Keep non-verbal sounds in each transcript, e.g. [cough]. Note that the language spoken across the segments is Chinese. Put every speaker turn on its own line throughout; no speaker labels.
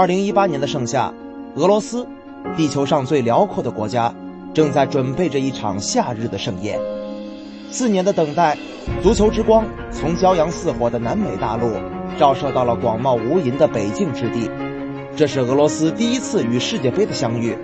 二零一八年的盛夏，俄罗斯，地球上最辽阔的国家，正在准备着一场夏日的盛宴。四年的等待，足球之光从骄阳似火的南美大陆，照射到了广袤无垠的北境之地。这是俄罗斯第一次与世界杯的相遇，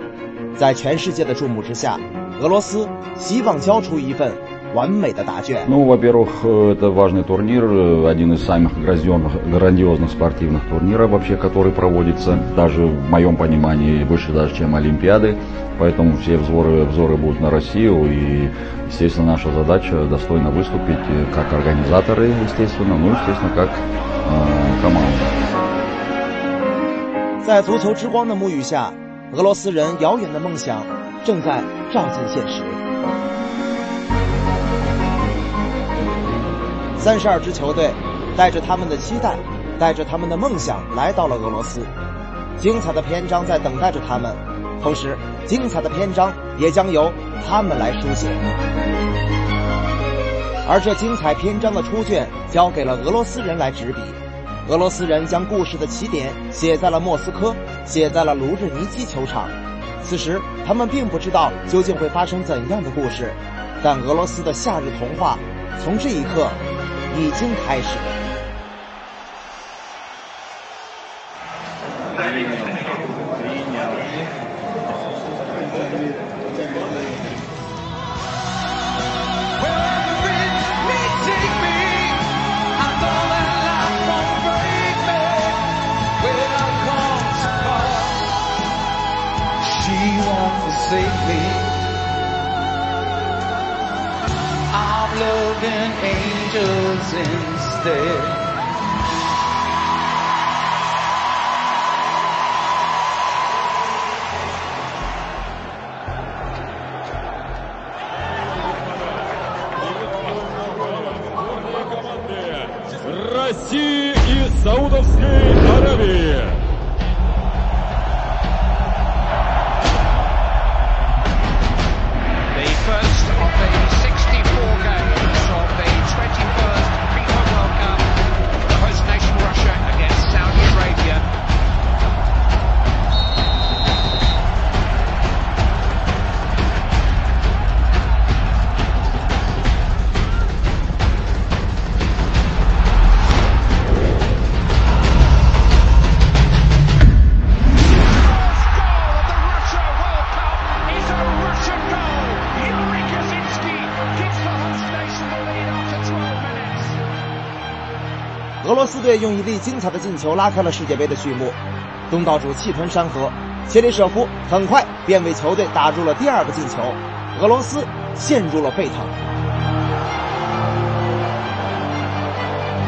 在全世界的注目之下，俄罗斯希望交出一份。完美的答卷。
Ну, во-первых, это важный турнир, один из самых грандиозных спортивных турниров вообще, который проводится, даже в моем понимании, выше даже, чем Олимпиады. Поэтому все взоры, взоры будут на Россию, и, естественно, наша задача достойно выступить как организаторы, естественно, ну, естественно, как э, команда.
在足球之光的沐浴下，俄罗斯人遥远的梦想正在照进现实。 三十二支球队带着他们的期待，带着他们的梦想来到了俄罗斯。精彩的篇章在等待着他们，同时，精彩的篇章也将由他们来书写。而这精彩篇章的出卷交给了俄罗斯人来执笔。俄罗斯人将故事的起点写在了莫斯科，写在了卢日尼基球场。此时，他们并不知道究竟会发生怎样的故事，但俄罗斯的夏日童话从这一刻。已经开始了。队用一粒精彩的进球拉开了世界杯的序幕，东道主气吞山河，切里舍夫很快便为球队打入了第二个进球，俄罗斯陷入了沸腾。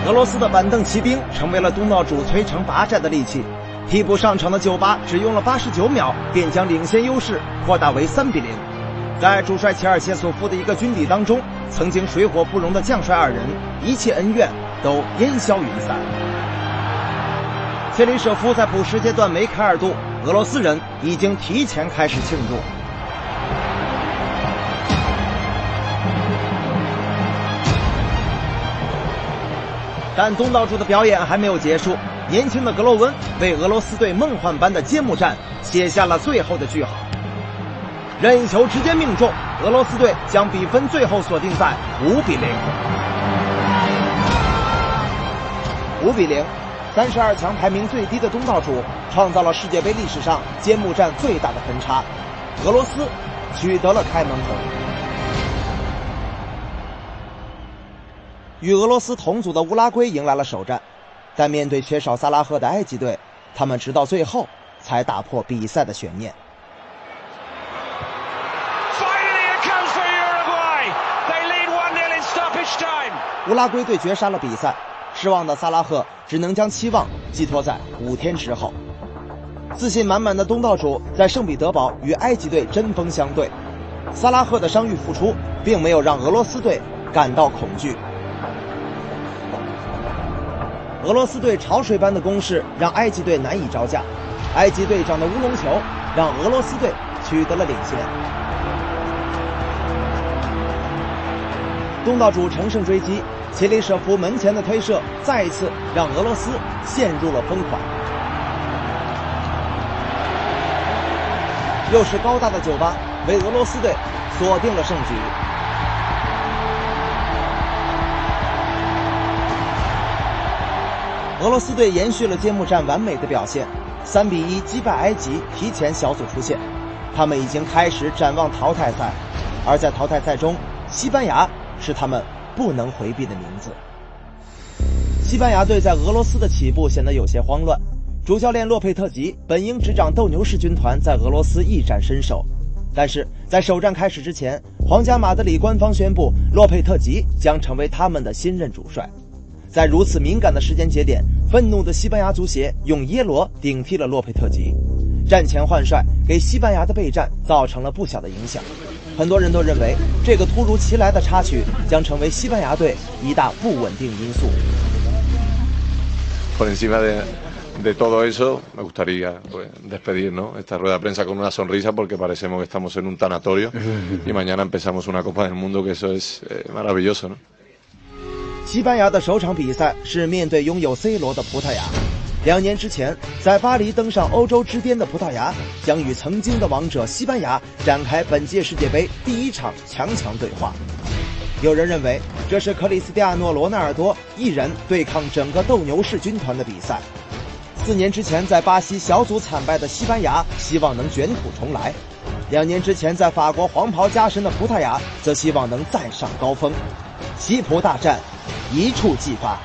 俄罗斯的板凳骑兵成为了东道主摧城拔寨的利器，替补上场的九八只用了八十九秒便将领先优势扩大为三比零，在主帅齐尔切索夫的一个军礼当中，曾经水火不容的将帅二人一切恩怨。都烟消云散。切里舍夫在补时阶段梅开二度，俄罗斯人已经提前开始庆祝。但东道主的表演还没有结束，年轻的格洛温为俄罗斯队梦幻般的揭幕战写下了最后的句号。任意球直接命中，俄罗斯队将比分最后锁定在五比零。五比零，三十二强排名最低的东道主创造了世界杯历史上揭幕战最大的分差，俄罗斯取得了开门红。与俄罗斯同组的乌拉圭迎来了首战，但面对缺少萨拉赫的埃及队，他们直到最后才打破比赛的悬念。乌拉圭队绝杀了比赛，失望的萨拉赫只能将期望寄托在五天之后。自信满满的东道主在圣彼得堡与埃及队针锋相对，萨拉赫的伤愈复出并没有让俄罗斯队感到恐惧。俄罗斯队潮水般的攻势让埃及队难以招架，埃及队长的乌龙球让俄罗斯队取得了领先。东道主乘胜追击，齐里舍夫门前的推射再一次让俄罗斯陷入了疯狂。又是高大的酒吧为俄罗斯队锁定了胜局。俄罗斯队延续了揭幕战完美的表现，三比一击败埃及，提前小组出线。他们已经开始展望淘汰赛，而在淘汰赛中，西班牙是他们不能回避的名字。西班牙队在俄罗斯的起步显得有些慌乱，主教练洛佩特吉本应执掌斗牛士军团在俄罗斯一展身手，但是在首战开始之前，皇家马德里官方宣布洛佩特吉将成为他们的新任主帅。在如此敏感的时间节点，愤怒的西班牙足协用耶罗顶替了洛佩特吉，战前换帅给西班牙的备战造成了不小的影响。很多人都认为，这个突如其来的插曲将成为西班牙队一大不稳定因素。
Por encima de de todo eso, me gustaría pues, despedir ¿no? esta rueda de prensa con una sonrisa porque parecemos que estamos en un tanatorio y mañana empezamos una Copa del Mundo que eso es eh, maravilloso, ¿no?
西班牙的首场比赛是面对拥有 C 罗的葡萄牙。两年之前，在巴黎登上欧洲之巅的葡萄牙，将与曾经的王者西班牙展开本届世界杯第一场强强对话。有人认为，这是克里斯蒂亚诺·罗纳尔多一人对抗整个斗牛士军团的比赛。四年之前在巴西小组惨败的西班牙，希望能卷土重来；两年之前在法国黄袍加身的葡萄牙，则希望能再上高峰。西葡大战。一触即发。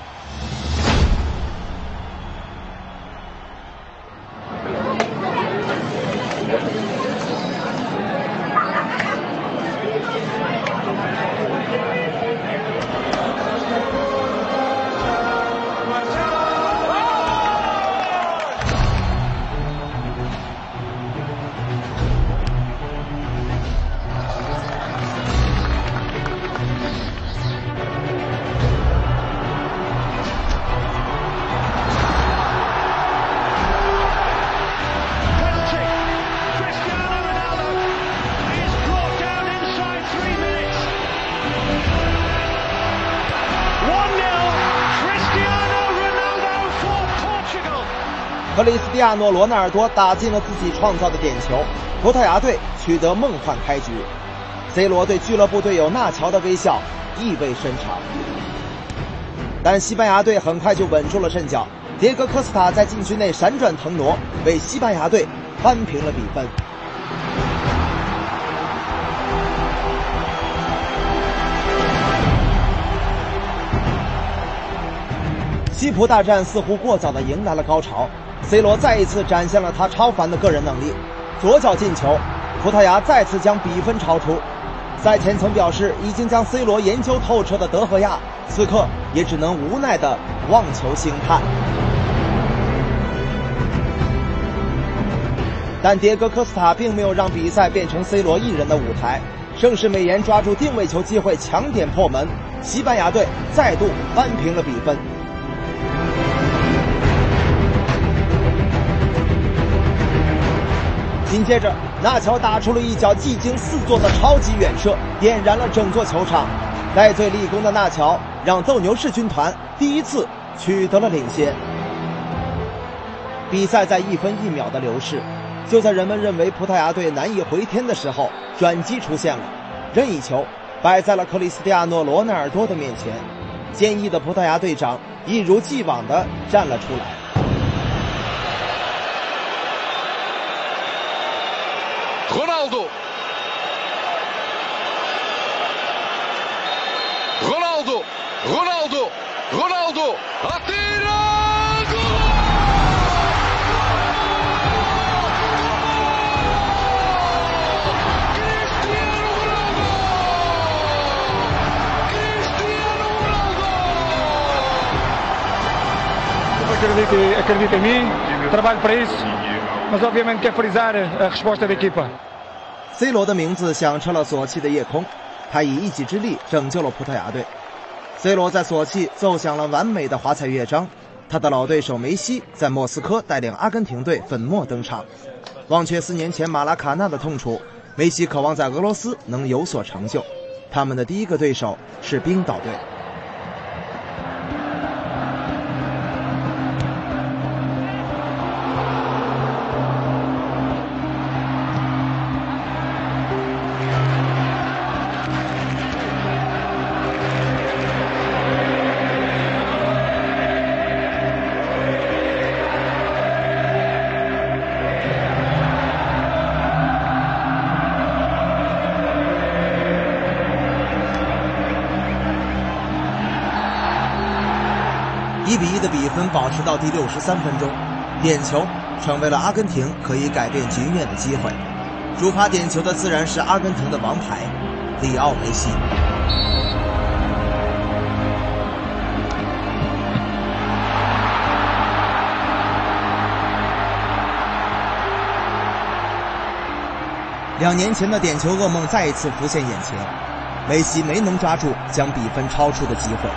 克里斯蒂亚诺·罗纳尔多打进了自己创造的点球，葡萄牙队取得梦幻开局。C 罗对俱乐部队友纳乔的微笑意味深长，但西班牙队很快就稳住了阵脚。迭戈·科斯塔在禁区内闪转腾挪，为西班牙队扳平了比分。西葡大战似乎过早的迎来了高潮。C 罗再一次展现了他超凡的个人能力，左脚进球，葡萄牙再次将比分超出。赛前曾表示已经将 C 罗研究透彻的德赫亚，此刻也只能无奈的望球兴叹。但迭戈·科斯塔并没有让比赛变成 C 罗一人的舞台，盛世美颜抓住定位球机会强点破门，西班牙队再度扳平了比分。紧接着，纳乔打出了一脚技惊四座的超级远射，点燃了整座球场。戴罪立功的纳乔让斗牛士军团第一次取得了领先。比赛在一分一秒的流逝，就在人们认为葡萄牙队难以回天的时候，转机出现了。任意球摆在了克里斯蒂亚诺·罗纳尔多的面前，坚毅的葡萄牙队长一如既往地站了出来。
Ronaldo. Ronaldo. Ronaldo. Ronaldo. Atira!
acredita, acredita em mim, trabalho para isso, mas obviamente quer frisar a resposta da equipa.
C 罗的名字响彻了索契的夜空，他以一己之力拯救了葡萄牙队。C 罗在索契奏响了完美的华彩乐章，他的老对手梅西在莫斯科带领阿根廷队粉墨登场。忘却四年前马拉卡纳的痛楚，梅西渴望在俄罗斯能有所成就。他们的第一个对手是冰岛队。第六十三分钟，点球成为了阿根廷可以改变局面的机会。主罚点球的自然是阿根廷的王牌里奥梅西。两年前的点球噩梦再一次浮现眼前，梅西没能抓住将比分超出的机会。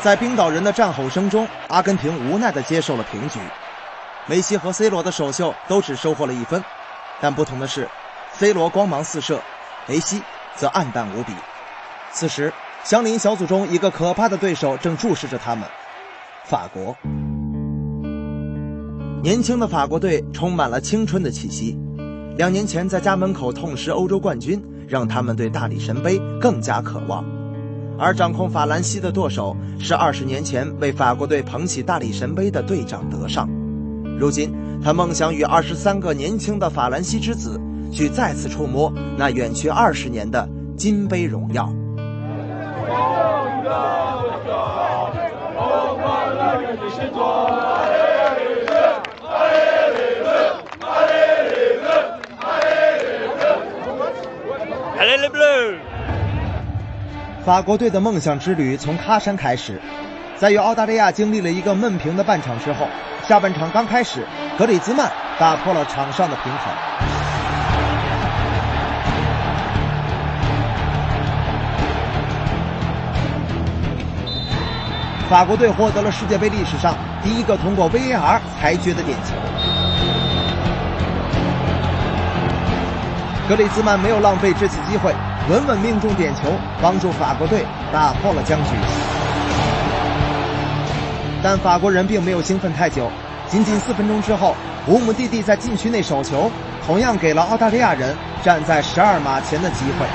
在冰岛人的战吼声中，阿根廷无奈地接受了平局。梅西和 C 罗的首秀都只收获了一分，但不同的是，C 罗光芒四射，梅西则黯淡无比。此时，相邻小组中一个可怕的对手正注视着他们——法国。年轻的法国队充满了青春的气息。两年前在家门口痛失欧洲冠军，让他们对大力神杯更加渴望。而掌控法兰西的舵手是二十年前为法国队捧起大力神杯的队长德尚，如今他梦想与二十三个年轻的法兰西之子去再次触摸那远去二十年的金杯荣耀。法国队的梦想之旅从喀山开始，在与澳大利亚经历了一个闷平的半场之后，下半场刚开始，格里兹曼打破了场上的平衡。法国队获得了世界杯历史上第一个通过 VAR 裁决的点球。格里兹曼没有浪费这次机会。稳稳命中点球，帮助法国队打破了僵局。但法国人并没有兴奋太久，仅仅四分钟之后，乌姆蒂蒂在禁区内手球，同样给了澳大利亚人站在十二码前的机会。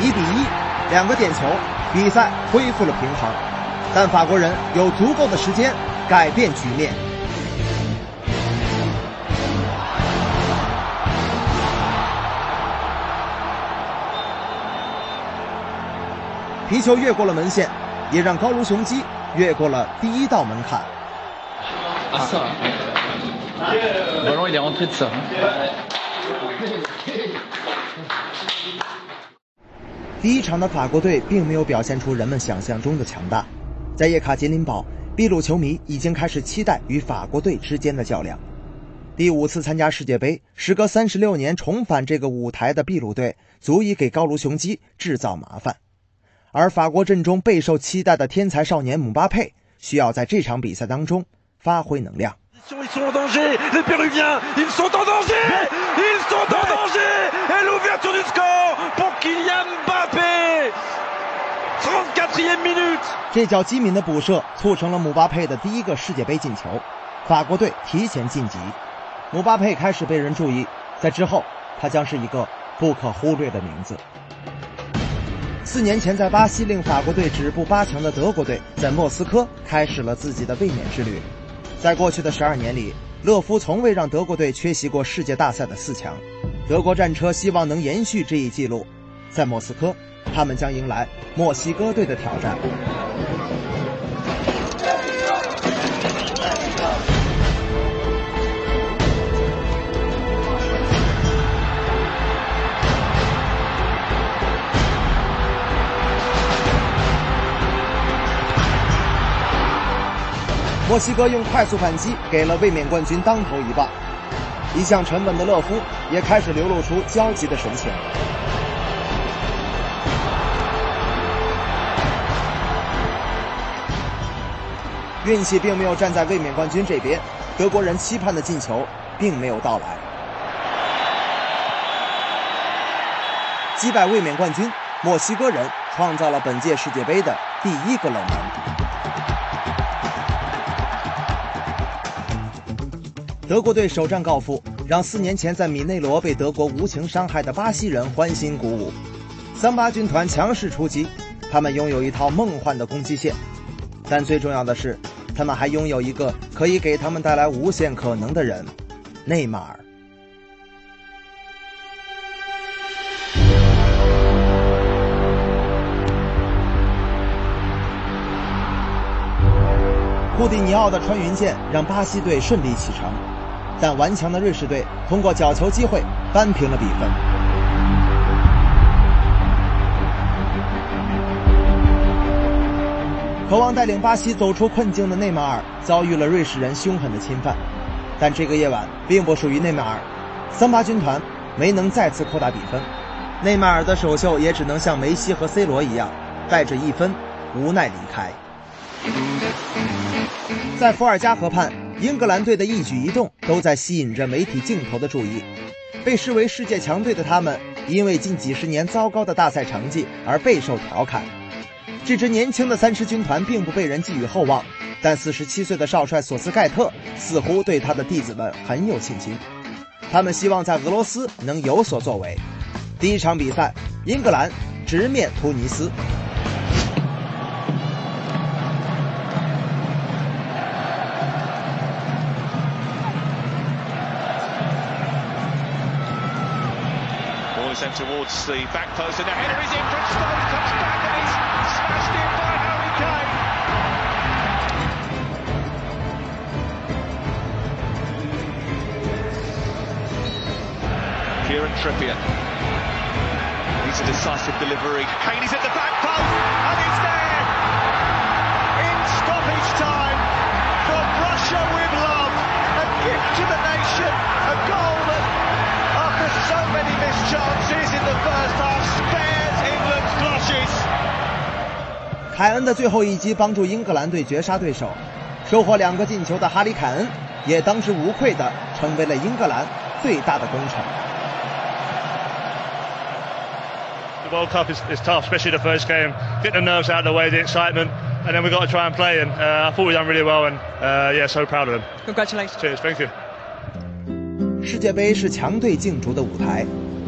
一比一，两个点球，比赛恢复了平衡，但法国人有足够的时间改变局面。皮球越过了门线，也让高卢雄鸡越过了第一道门槛。第一场的法国队并没有表现出人们想象中的强大，在叶卡捷琳堡，秘鲁球迷已经开始期待与法国队之间的较量。第五次参加世界杯，时隔三十六年重返这个舞台的秘鲁队，足以给高卢雄鸡制造麻烦。而法国阵中备受期待的天才少年姆巴佩，需要在这场比赛当中发挥能量。这脚机敏的补射促成了姆巴佩的第一个世界杯进球，法国队提前晋级。姆巴佩开始被人注意，在之后他将是一个不可忽略的名字。四年前，在巴西令法国队止步八强的德国队，在莫斯科开始了自己的卫冕之旅。在过去的十二年里，勒夫从未让德国队缺席过世界大赛的四强。德国战车希望能延续这一记录。在莫斯科，他们将迎来墨西哥队的挑战。墨西哥用快速反击给了卫冕冠军当头一棒，一向沉稳的勒夫也开始流露出焦急的神情。运气并没有站在卫冕冠军这边，德国人期盼的进球并没有到来。击败卫冕冠军墨西哥人，创造了本届世界杯的第一个冷门。德国队首战告负，让四年前在米内罗被德国无情伤害的巴西人欢欣鼓舞。桑巴军团强势出击，他们拥有一套梦幻的攻击线，但最重要的是。他们还拥有一个可以给他们带来无限可能的人——内马尔。库蒂尼奥的穿云箭让巴西队顺利启程，但顽强的瑞士队通过角球机会扳平了比分。渴望带领巴西走出困境的内马尔遭遇了瑞士人凶狠的侵犯，但这个夜晚并不属于内马尔，桑巴军团没能再次扩大比分，内马尔的首秀也只能像梅西和 C 罗一样，带着一分无奈离开。在伏尔加河畔，英格兰队的一举一动都在吸引着媒体镜头的注意，被视为世界强队的他们，因为近几十年糟糕的大赛成绩而备受调侃。这支年轻的三狮军团并不被人寄予厚望，但四十七岁的少帅索斯盖特似乎对他的弟子们很有信心。他们希望在俄罗斯能有所作为。第一场比赛，英格兰直面突尼斯。
Kieran Trippier. He's a decisive delivery. Kane is at the back post, and it's there! In stoppage time, from Russia with love, a gift to the nation, a goal that, after so many missed chances in the first half, spares England's blushes.
凯恩的最后一击帮助英格兰队绝杀对手，收获两个进球的哈里凯恩也当之无愧的成为了英格兰最大的功臣。
The World Cup is, is tough, especially the first game. Get the nerves out of the way, the excitement, and then we've got to try and play. And uh, I thought we done really well, and uh, yeah, so proud of them.
Congratulations.
Cheers, thank you.
世界杯是强队竞逐的舞台，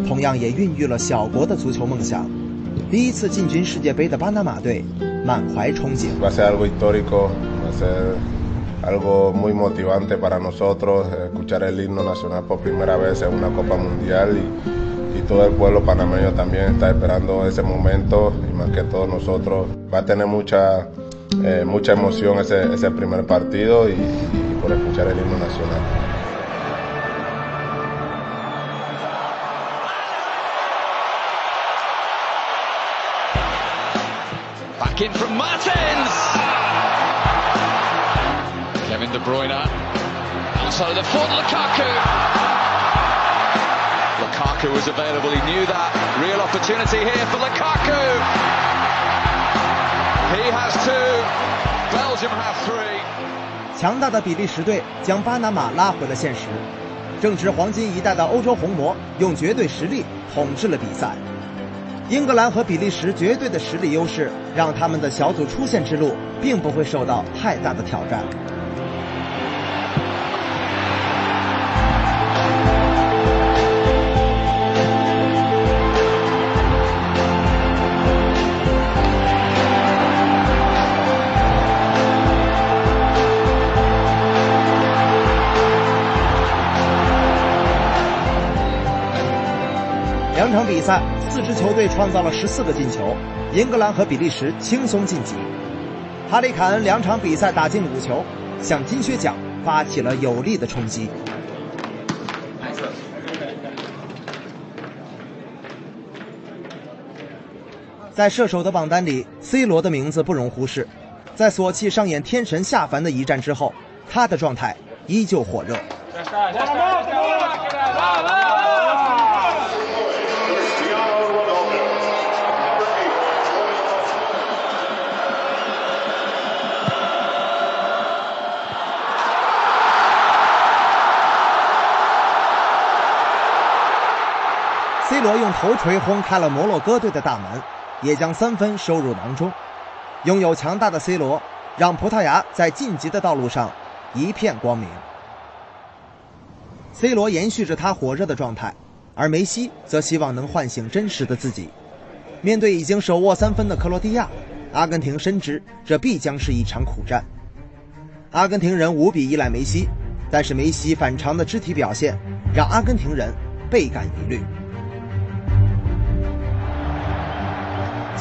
同样也孕育了小国的足球梦想。第一次进军世界杯的巴拿马队满怀憧憬。
Va a ser algo histórico, va a ser algo muy motivante para nosotros escuchar el himno nacional por primera vez en una Copa Mundial y y todo el pueblo panameño también está esperando ese momento y más que todos nosotros va a tener mucha eh, mucha emoción ese, ese primer partido y, y por escuchar el himno nacional.
Back in from Martins. Kevin De Bruyne outside of the foot, Lukaku. Lukaku was available. He knew that. Real opportunity here for Lukaku. He has two. Belgium have three.
强大的比利时队将巴拿马拉回了现实。正值黄金一代的欧洲红魔用绝对实力统治了比赛。 英格兰和比利时绝对的实力优势，让他们的小组出线之路并不会受到太大的挑战。两场比赛，四支球队创造了十四个进球，英格兰和比利时轻松晋级。哈里凯恩两场比赛打进五球，向金靴奖发起了有力的冲击。在射手的榜单里，C 罗的名字不容忽视。在索契上演天神下凡的一战之后，他的状态依旧火热。C 罗用头锤轰开了摩洛哥队的大门，也将三分收入囊中。拥有强大的 C 罗，让葡萄牙在晋级的道路上一片光明。C 罗延续着他火热的状态，而梅西则希望能唤醒真实的自己。面对已经手握三分的克罗地亚，阿根廷深知这必将是一场苦战。阿根廷人无比依赖梅西，但是梅西反常的肢体表现让阿根廷人倍感疑虑。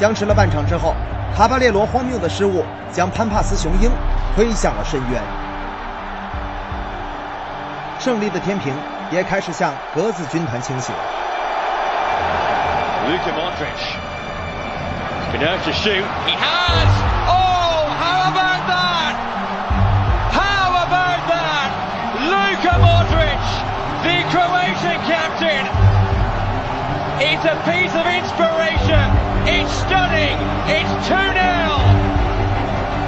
僵持了半场之后。卡巴列罗荒谬的失误将潘帕斯雄鹰推向了深渊，胜利的天平也开始向格子军团倾斜。
Luka Modric can have to shoot. He has. Oh, It's a piece of inspiration. It's stunning. It's 2 0.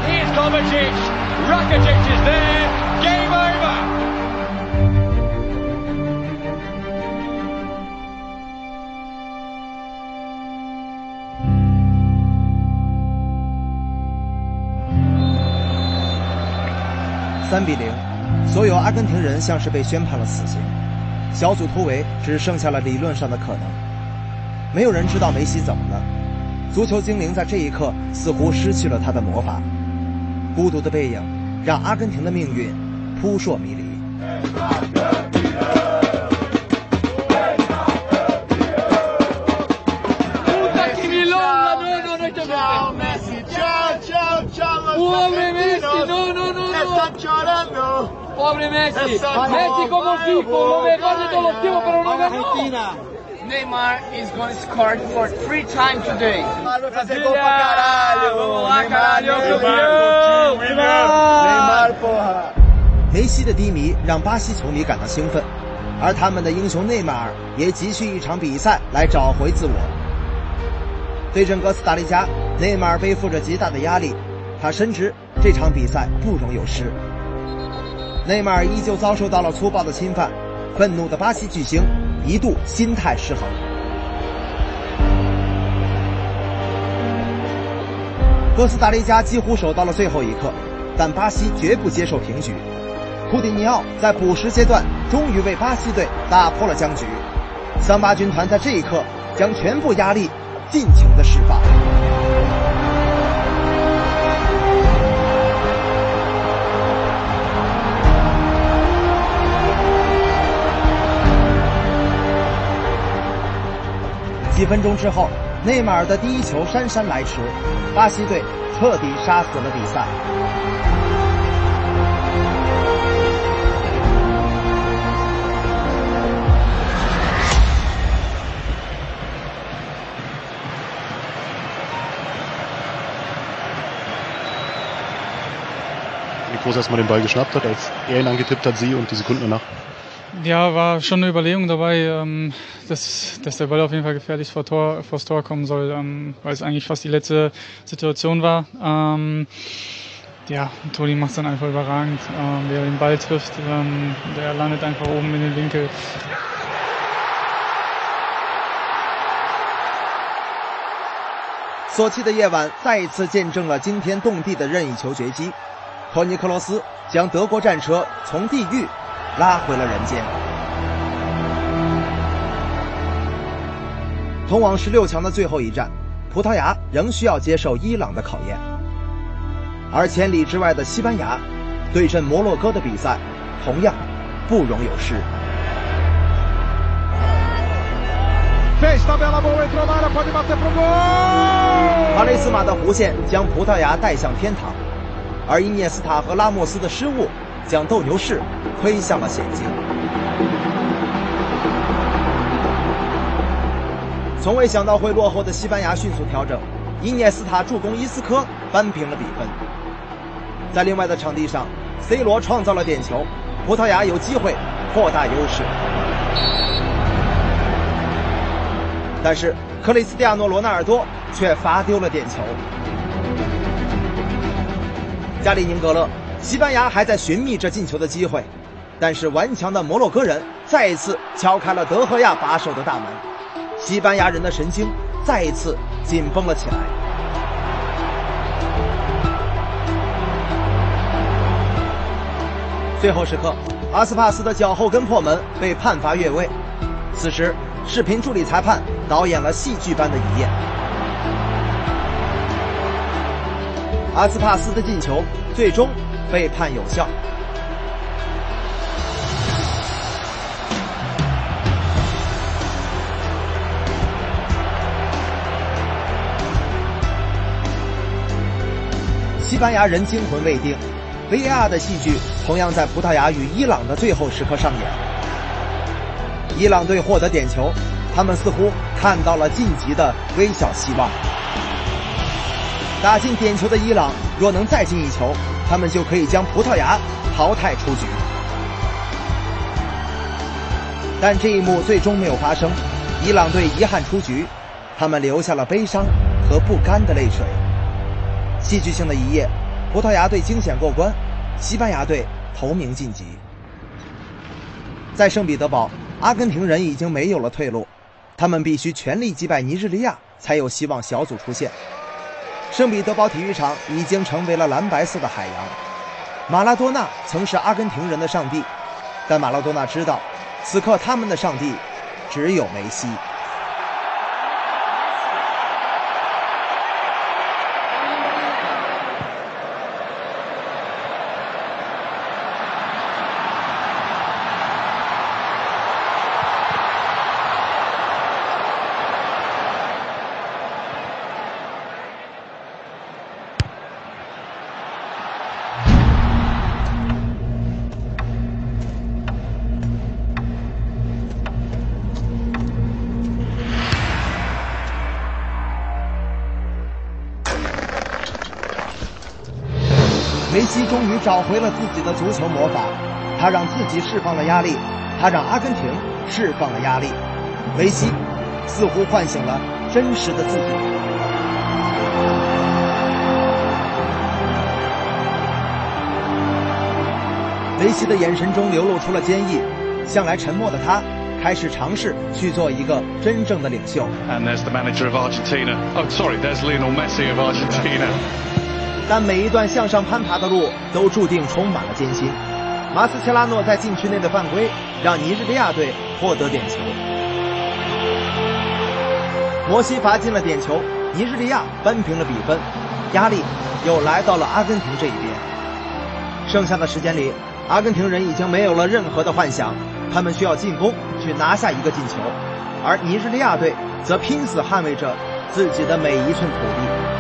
Here's Kovacic. Rakitic is there. Game over.
三比零，所有阿根廷人像是被宣判了死刑，小组突围只剩下了理论上的可能。没有人知道梅西怎么了，足球精灵在这一刻似乎失去了他的魔法，孤独的背影让阿根廷的命运扑朔迷离。
内马
尔 is going to score for three times today.
梅西的低迷让巴西球迷感到兴奋，而他们的英雄内马尔也急需一场比赛来找回自我。对阵哥斯达黎加，内马尔背负着极大的压力，他深知这场比赛不容有失。内马尔依旧遭受到了粗暴的侵犯，愤怒的巴西巨星。一度心态失衡。哥斯达黎加几乎守到了最后一刻，但巴西绝不接受平局。库蒂尼奥在补时阶段终于为巴西队打破了僵局，桑巴军团在这一刻将全部压力尽情的释放。几分钟之后，内马尔的第一球姗姗来迟，巴西队彻底杀死了比赛。
Wie groß erstmal den Ball geschnappt hat, als er ihn angetippt hat, sie und die Sekunden danach.
Ja, war schon eine Überlegung dabei, ähm, dass, dass der Ball auf jeden Fall gefährlich vor Tor, vors Tor kommen soll, ähm, weil es eigentlich fast die letzte Situation war. Ähm, ja, Toni macht es dann einfach überragend, ähm, wer den Ball trifft, ähm, der landet einfach oben in den Winkel.《
索契的夜晚》再一次见证了惊天动地的任意球绝击，托尼克罗斯将德国战车从地狱 拉回了人间。通往十六强的最后一站，葡萄牙仍需要接受伊朗的考验，而千里之外的西班牙对阵摩洛哥的比赛同样不容有失。巴雷斯马的弧线将葡萄牙带向天堂，而伊涅斯塔和拉莫斯的失误将斗牛士推向了险境。从未想到会落后的西班牙迅速调整，伊涅斯塔助攻伊斯科扳平了比分。在另外的场地上，C 罗创造了点球，葡萄牙有机会扩大优势，但是克里斯蒂亚诺·罗纳尔多却罚丢了点球。加里宁格勒，西班牙还在寻觅着进球的机会，但是顽强的摩洛哥人再一次敲开了德赫亚把守的大门，西班牙人的神经再一次紧绷了起来。最后时刻，阿斯帕斯的脚后跟破门被判罚越位。此时，视频助理裁判导演了戏剧般的一夜。阿斯帕斯的进球最终被判有效。西班牙人惊魂未定，VAR 的戏剧同样在葡萄牙与伊朗的最后时刻上演。伊朗队获得点球，他们似乎看到了晋级的微小希望。打进点球的伊朗，若能再进一球，他们就可以将葡萄牙淘汰出局。但这一幕最终没有发生，伊朗队遗憾出局，他们留下了悲伤和不甘的泪水。戏剧性的一夜，葡萄牙队惊险过关，西班牙队头名晋级。在圣彼得堡，阿根廷人已经没有了退路，他们必须全力击败尼日利亚，才有希望小组出线。圣彼得堡体育场已经成为了蓝白色的海洋。马拉多纳曾是阿根廷人的上帝，但马拉多纳知道，此刻他们的上帝只有梅西。找回了自己的足球魔法，他让自己释放了压力，他让阿根廷释放了压力。梅西似乎唤醒了真实的自己。梅西的眼神中流露出了坚毅，向来沉默的他开始尝试去做一个真正的领袖。
And there's the manager of Argentina. Oh, sorry, there's Lionel Messi of Argentina.
但每一段向上攀爬的路都注定充满了艰辛。马斯切拉诺在禁区内的犯规让尼日利亚队获得点球，摩西罚进了点球，尼日利亚扳平了比分，压力又来到了阿根廷这一边。剩下的时间里，阿根廷人已经没有了任何的幻想，他们需要进攻去拿下一个进球，而尼日利亚队则拼死捍卫着自己的每一寸土地。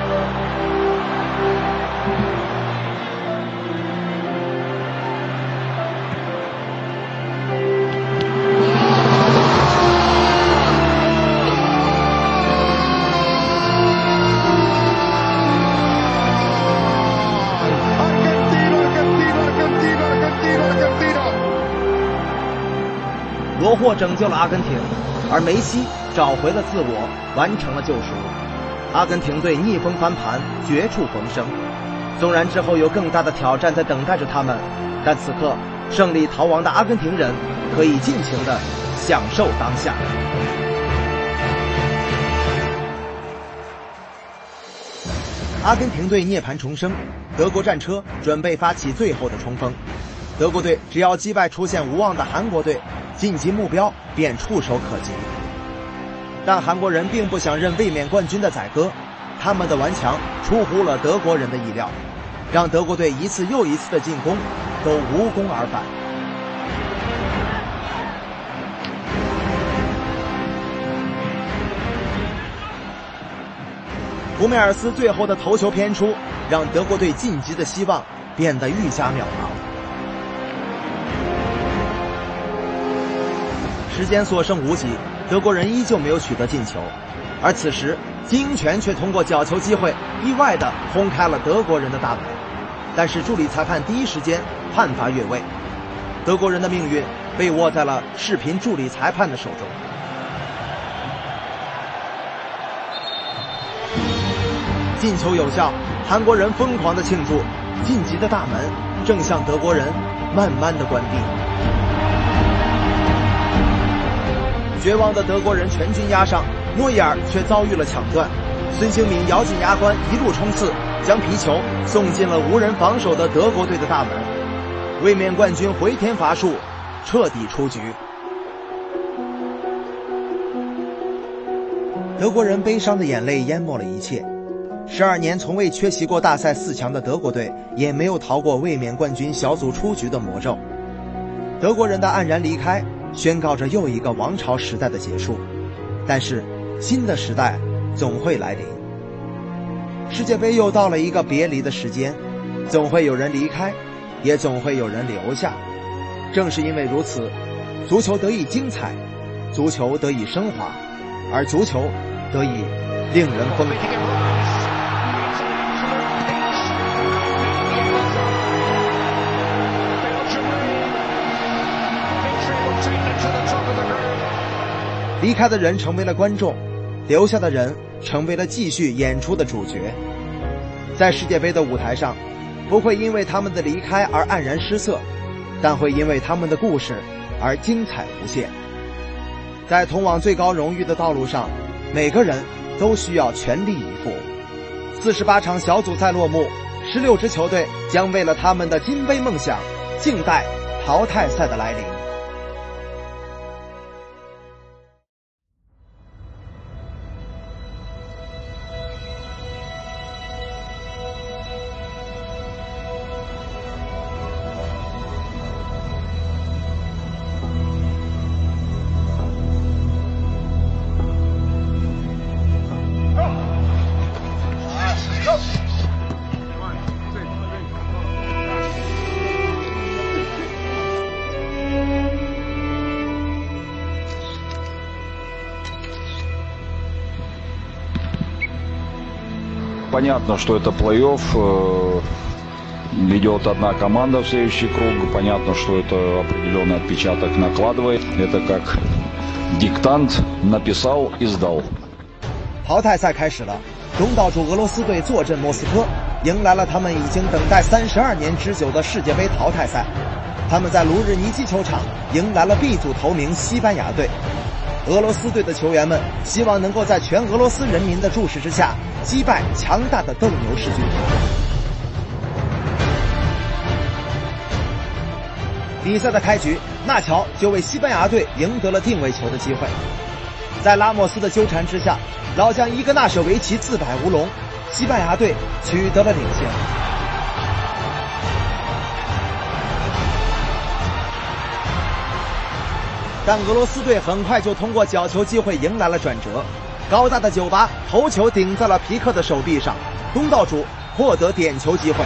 罗霍拯救了阿根廷，而梅西找回了自我，完成了救赎。阿根廷队逆风翻盘，绝处逢生。纵然之后有更大的挑战在等待着他们，但此刻胜利逃亡的阿根廷人可以尽情的享受当下。阿根廷队涅槃重生，德国战车准备发起最后的冲锋。德国队只要击败出现无望的韩国队，晋级目标便触手可及。但韩国人并不想认卫冕冠军的宰割，他们的顽强出乎了德国人的意料，让德国队一次又一次的进攻都无功而返。胡梅尔斯最后的头球偏出，让德国队晋级的希望变得愈加渺茫。时间所剩无几，德国人依旧没有取得进球，而此时金英权却通过角球机会，意外的轰开了德国人的大门。但是助理裁判第一时间判罚越位，德国人的命运被握在了视频助理裁判的手中。进球有效，韩国人疯狂的庆祝，晋级的大门正向德国人慢慢的关闭。绝望的德国人全军压上，诺伊尔却遭遇了抢断，孙兴民咬紧牙关一路冲刺，将皮球送进了无人防守的德国队的大门。卫冕冠军回天乏术，彻底出局。德国人悲伤的眼泪淹没了一切。十二年从未缺席过大赛四强的德国队，也没有逃过卫冕冠军小组出局的魔咒。德国人的黯然离开，宣告着又一个王朝时代的结束。但是，新的时代总会来临。世界杯又到了一个别离的时间，总会有人离开，也总会有人留下。正是因为如此，足球得以精彩，足球得以升华，而足球得以令人疯狂。离开的人成为了观众，留下的人成为了继续演出的主角。在世界杯的舞台上，不会因为他们的离开而黯然失色，但会因为他们的故事而精彩无限。在通往最高荣誉的道路上，每个人都需要全力以赴。四十八场小组赛落幕，十六支球队将为了他们的金杯梦想，静待淘汰赛的来临。
Понятно, что это плей-офф, э, ведет одна команда в следующий круг. Понятно, что это определенный отпечаток накладывает. Это как диктант написал и сдал.
淘汰赛开始了，东道主俄罗斯队坐镇莫斯科，迎来了他们已经等待三十二年之久的世界杯淘汰赛。他们在卢日尼基球场迎来了 B 组头名西班牙队。俄罗斯队的球员们希望能够在全俄罗斯人民的注视之下 击败强大的斗牛士军团。比赛的开局，纳乔就为西班牙队赢得了定位球的机会。在拉莫斯的纠缠之下，老将伊格纳舍维奇自摆乌龙，西班牙队取得了领先。但俄罗斯队很快就通过角球机会迎来了转折，高大的九八头球顶在了皮克的手臂上，东道主获得点球机会。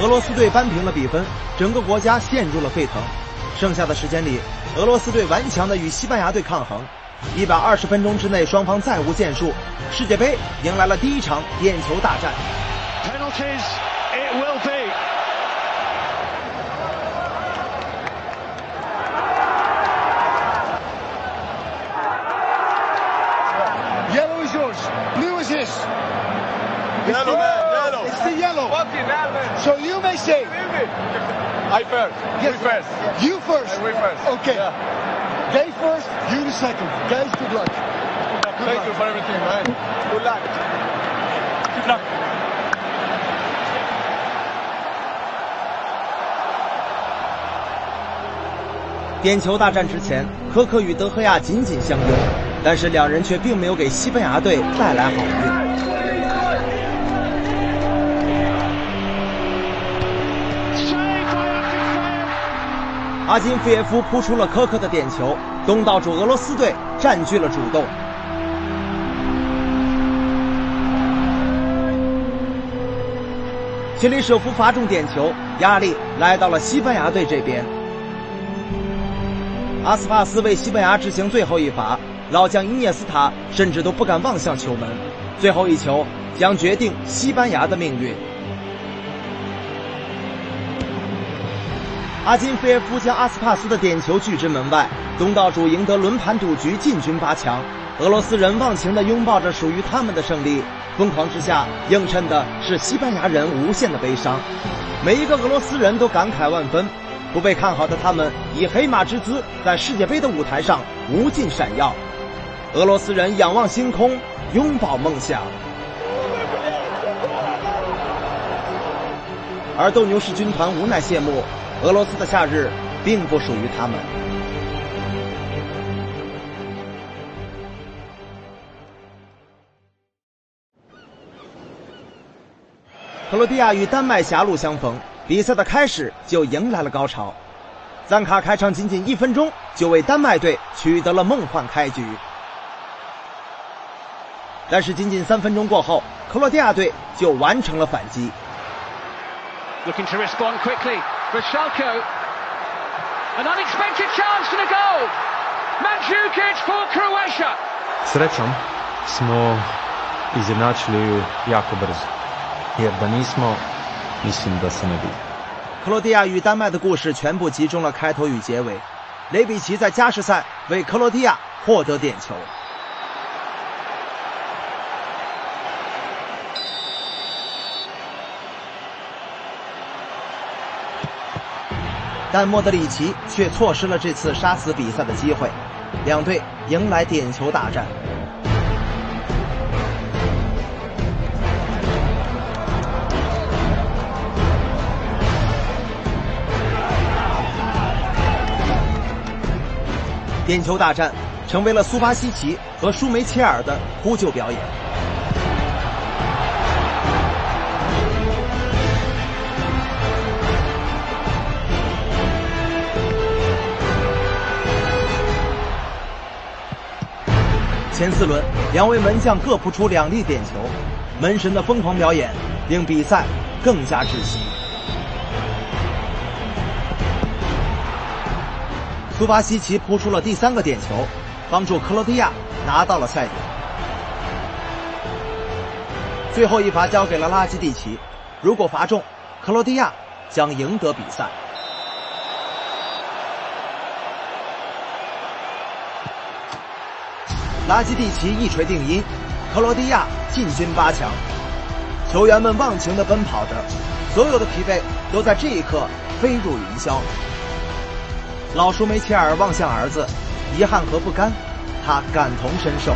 俄罗斯队扳平了比分，整个国家陷入了沸腾。剩下的时间里，俄罗斯队顽强的与西班牙队抗衡。一百二十分钟之内，双方再无建树，世界杯迎来了第一场点球大战。
Penalties, it will be.
Yellow is yours. Blue is his.
Yellow, man, yellow.
It's the yellow.
Fucking hell, man.
So you may say.
I first.
Yes.
We first.
You first.
I we first.
Okay.
Yeah.
They first, you the second. Guys, good luck.
Thank you for everything, man. Good luck. Good luck.
点球大战之前，科克与德赫亚紧紧相拥，但是两人却并没有给西班牙队带来好运。阿金福耶夫扑出了苛刻的点球东道主俄罗斯队占据了主动。切利舍夫罚中点球压力来到了西班牙队这边。阿斯帕斯为西班牙执行最后一罚老将伊涅斯塔甚至都不敢望向球门。最后一球将决定西班牙的命运。阿金菲耶夫将阿斯帕斯的点球拒之门外，东道主赢得轮盘赌局，进军八强。俄罗斯人忘情地拥抱着属于他们的胜利。疯狂之下，映衬的是西班牙人无限的悲伤。每一个俄罗斯人都感慨万分，不被看好的他们以黑马之姿在世界杯的舞台上无尽闪耀。俄罗斯人仰望星空，拥抱梦想。而斗牛士军 [laughs] 团无奈谢幕，俄罗斯的夏日并不属于他们。克罗地亚与丹麦狭路相逢，比赛的开始就迎来了高潮。赞卡开场仅仅一分钟，就为丹麦队取得了梦幻开局。但是仅仅三分钟过后，克罗地亚队就完成了反击。
Looking to respond quickly, Rashalko. An unexpected chance and a goal. Mandzukic for Croatia.
Srećom smo izjednačili jako brzo. jer da nismo, mislim da se ne bi.
克罗地亚与丹麦的故事全部集中了开头与结尾。雷比奇在加时赛为克罗地亚获得点球。但莫德里奇却错失了这次杀死比赛的机会，两队迎来点球大战。点球大战成为了苏巴西奇和舒梅切尔的呼救表演。前四轮，两位门将各扑出两粒点球，门神的疯狂表演令比赛更加窒息。苏巴西奇扑出了第三个点球，帮助克罗地亚拿到了赛点。最后一罚交给了拉基蒂奇，如果罚中，克罗地亚将赢得比赛。拉基蒂奇一锤定音，克罗地亚进军八强。球员们忘情地奔跑着，所有的疲惫都在这一刻飞入云霄。老舒梅切尔望向儿子，遗憾和不甘，他感同身受。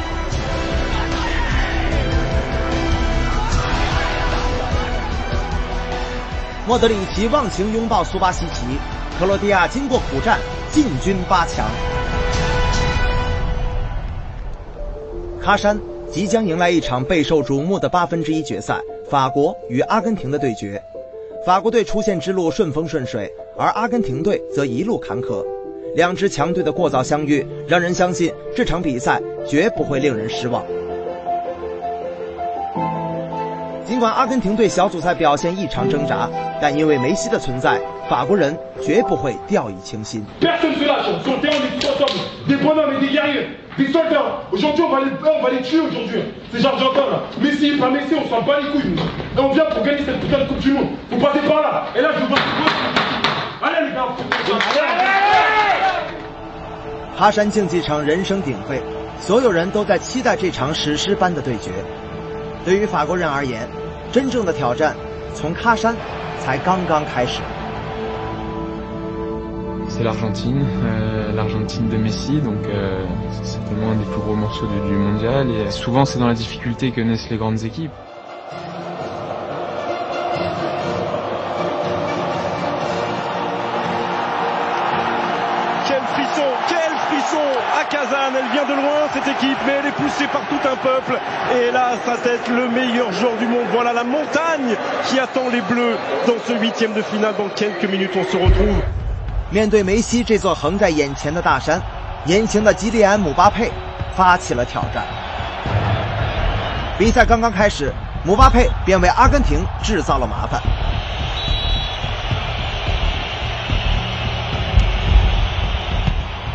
莫德里奇忘情拥抱苏巴西奇，克罗地亚经过苦战进军八强。喀山即将迎来一场备受瞩目的八分之一决赛——法国与阿根廷的对决。法国队出线之路顺风顺水。而阿根廷队则一路坎坷，两支强队的过早相遇，让人相信这场比赛绝不会令人失望。尽管阿根廷队小组赛表现异常挣扎，但因为梅西的存在，法国人绝不会掉以轻心。哈山竞技场人声鼎沸，所有人都在期待这场史诗般的对决。对于法国人而言，真正的挑战从喀山才刚刚开始。
C'est l'Argentine, l'Argentine de Messi, donc c'est vraiment un des plus gros morceaux du mondial. Et souvent, c'est dans la difficulté que naissent les grandes équipes.
Elle vient de loin cette équipe, mais elle est poussée par tout un peuple. Et là, à sa tête, le meilleur joueur du monde. Voilà la montagne qui attend les Bleus dans ce huitième de finale. Dans quelques minutes, on se retrouve.
面对梅西这座横在眼前的大山，年轻的吉利安·姆巴佩发起了挑战。比赛刚刚开始，姆巴佩便为阿根廷制造了麻烦。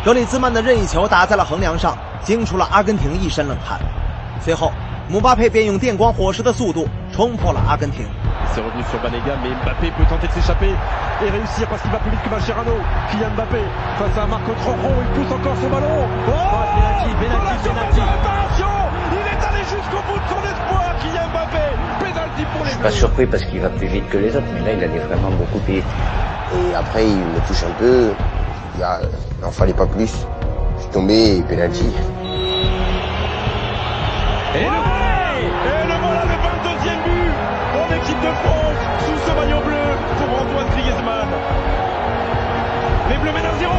格里兹曼的任意球打在了横梁上惊出了阿根廷一身冷汗。随后姆巴佩便用电光火石的速度冲破了阿根廷。
Il
y a, il n'en fallait pas plus. Je suis tombé, penalty.
Et le voilà Et le voilà le 22e but en équipe de France sous ce maillot bleu pour Antoine Griezmann. Les Bleus mènent à 0.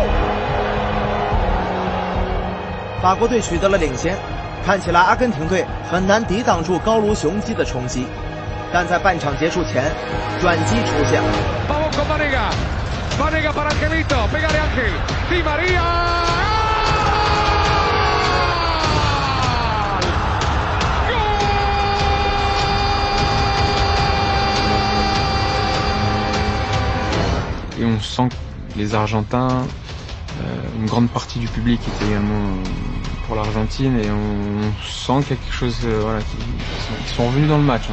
法国队取得了领先，看起来阿根廷队很难抵挡住高卢雄鸡的冲击，但在半场结束前，转机出现了。
Vanega. Para Angelito.
Et on sent que les Argentins, euh, une grande partie du public était également euh, pour l'Argentine et on sent qu'il y a quelque chose, euh, voilà, qui, ils sont revenus dans le match.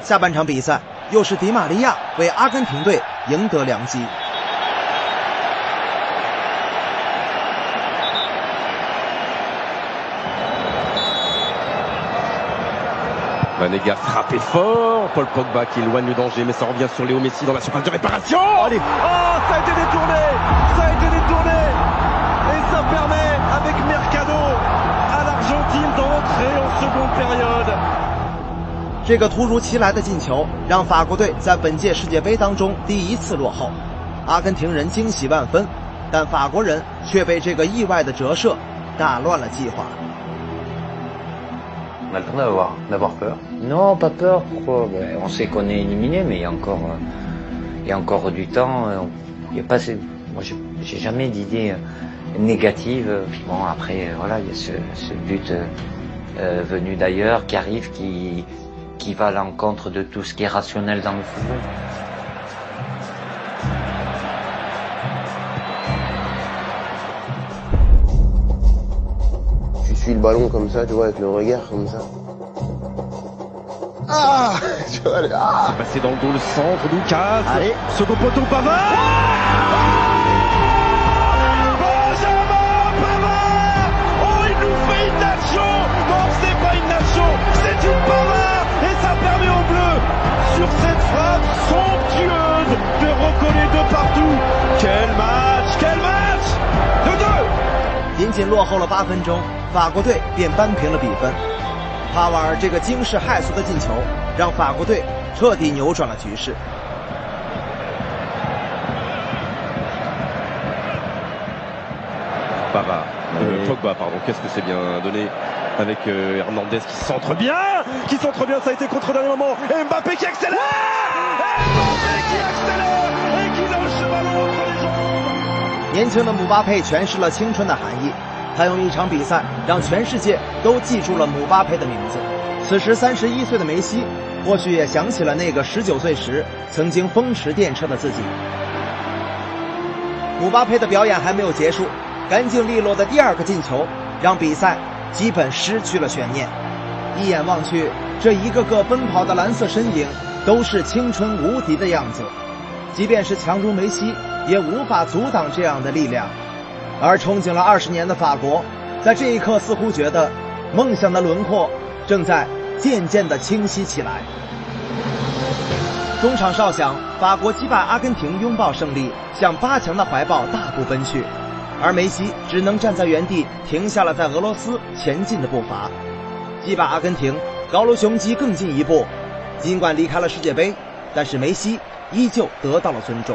下半场比赛又是迪玛利亚为阿根廷队赢得良机。
Vanega frappé fort, Paul Pogba qui éloigne le danger, mais ça revient sur Léo Messi dans la surface de réparation. Allez. Oh, ça a été détourné, ça a été détourné, et ça permet avec Mercado à l'Argentine d'entrer en seconde période.
这个突如其来的进球让法国队在本届世界杯当中第一次落后，阿根廷人惊喜万分，但法国人却被这个意外的折射打乱了计划。
On a le temps d'avoir, peur. Non, pas peur. Pourquoi? Ben, On sait qu'on est éliminé, mais il y a encore, euh, il y a encore du temps. euh, Il y a moi, j'ai jamais d'idée euh, négative. Bon, après, voilà, il y a ce, but venu d'ailleurs qui arrive, qui, qui va à l'encontre de tout ce qui est rationnel dans le football.
suis le ballon comme ça, tu vois, avec le regard comme ça. Ah [laughs] Tu vois, allez, ah
C'est passé dans le dos le centre, Lucas.
Allez.
Second poteau, Pavard. Benjamin Pavard Oh, il nous fait une nation Non, ce n'est pas une nation, c'est une Pavard Et ça permet aux Bleus, sur cette frappe somptueuse, de recoller de partout. Quel match Quel match De deux
仅仅落后了八分钟， 法国队便扳平了比分。帕瓦尔这个惊世骇俗的进球，让法国队彻底扭转了局势。
Pavard, euh, Pogba, pardon, qu'est-ce que c'est bien donné avec euh, Hernandez qui centre bien, qui centre bien, ça a été contre dernier moment, et Mbappé qui accélère Mbappé qui accélère et qui lâche le ballon entre les jambes
年轻的姆巴佩诠释了青春的含义，他用一场比赛让全世界都记住了姆巴佩的名字。此时三十一岁的梅西，或许也想起了那个十九岁时曾经风驰电掣的自己。姆巴佩的表演还没有结束，干净利落的第二个进球让比赛基本失去了悬念。一眼望去，这一个个奔跑的蓝色身影都是青春无敌的样子，即便是强如梅西，也无法阻挡这样的力量。而憧憬了二十年的法国，在这一刻似乎觉得梦想的轮廓正在渐渐的清晰起来。中场哨响，法国击败阿根廷，拥抱胜利，向八强的怀抱大步奔去。而梅西只能站在原地，停下了在俄罗斯前进的步伐。击败阿根廷，高卢雄鸡更进一步。尽管离开了世界杯，但是梅西依旧得到了尊重。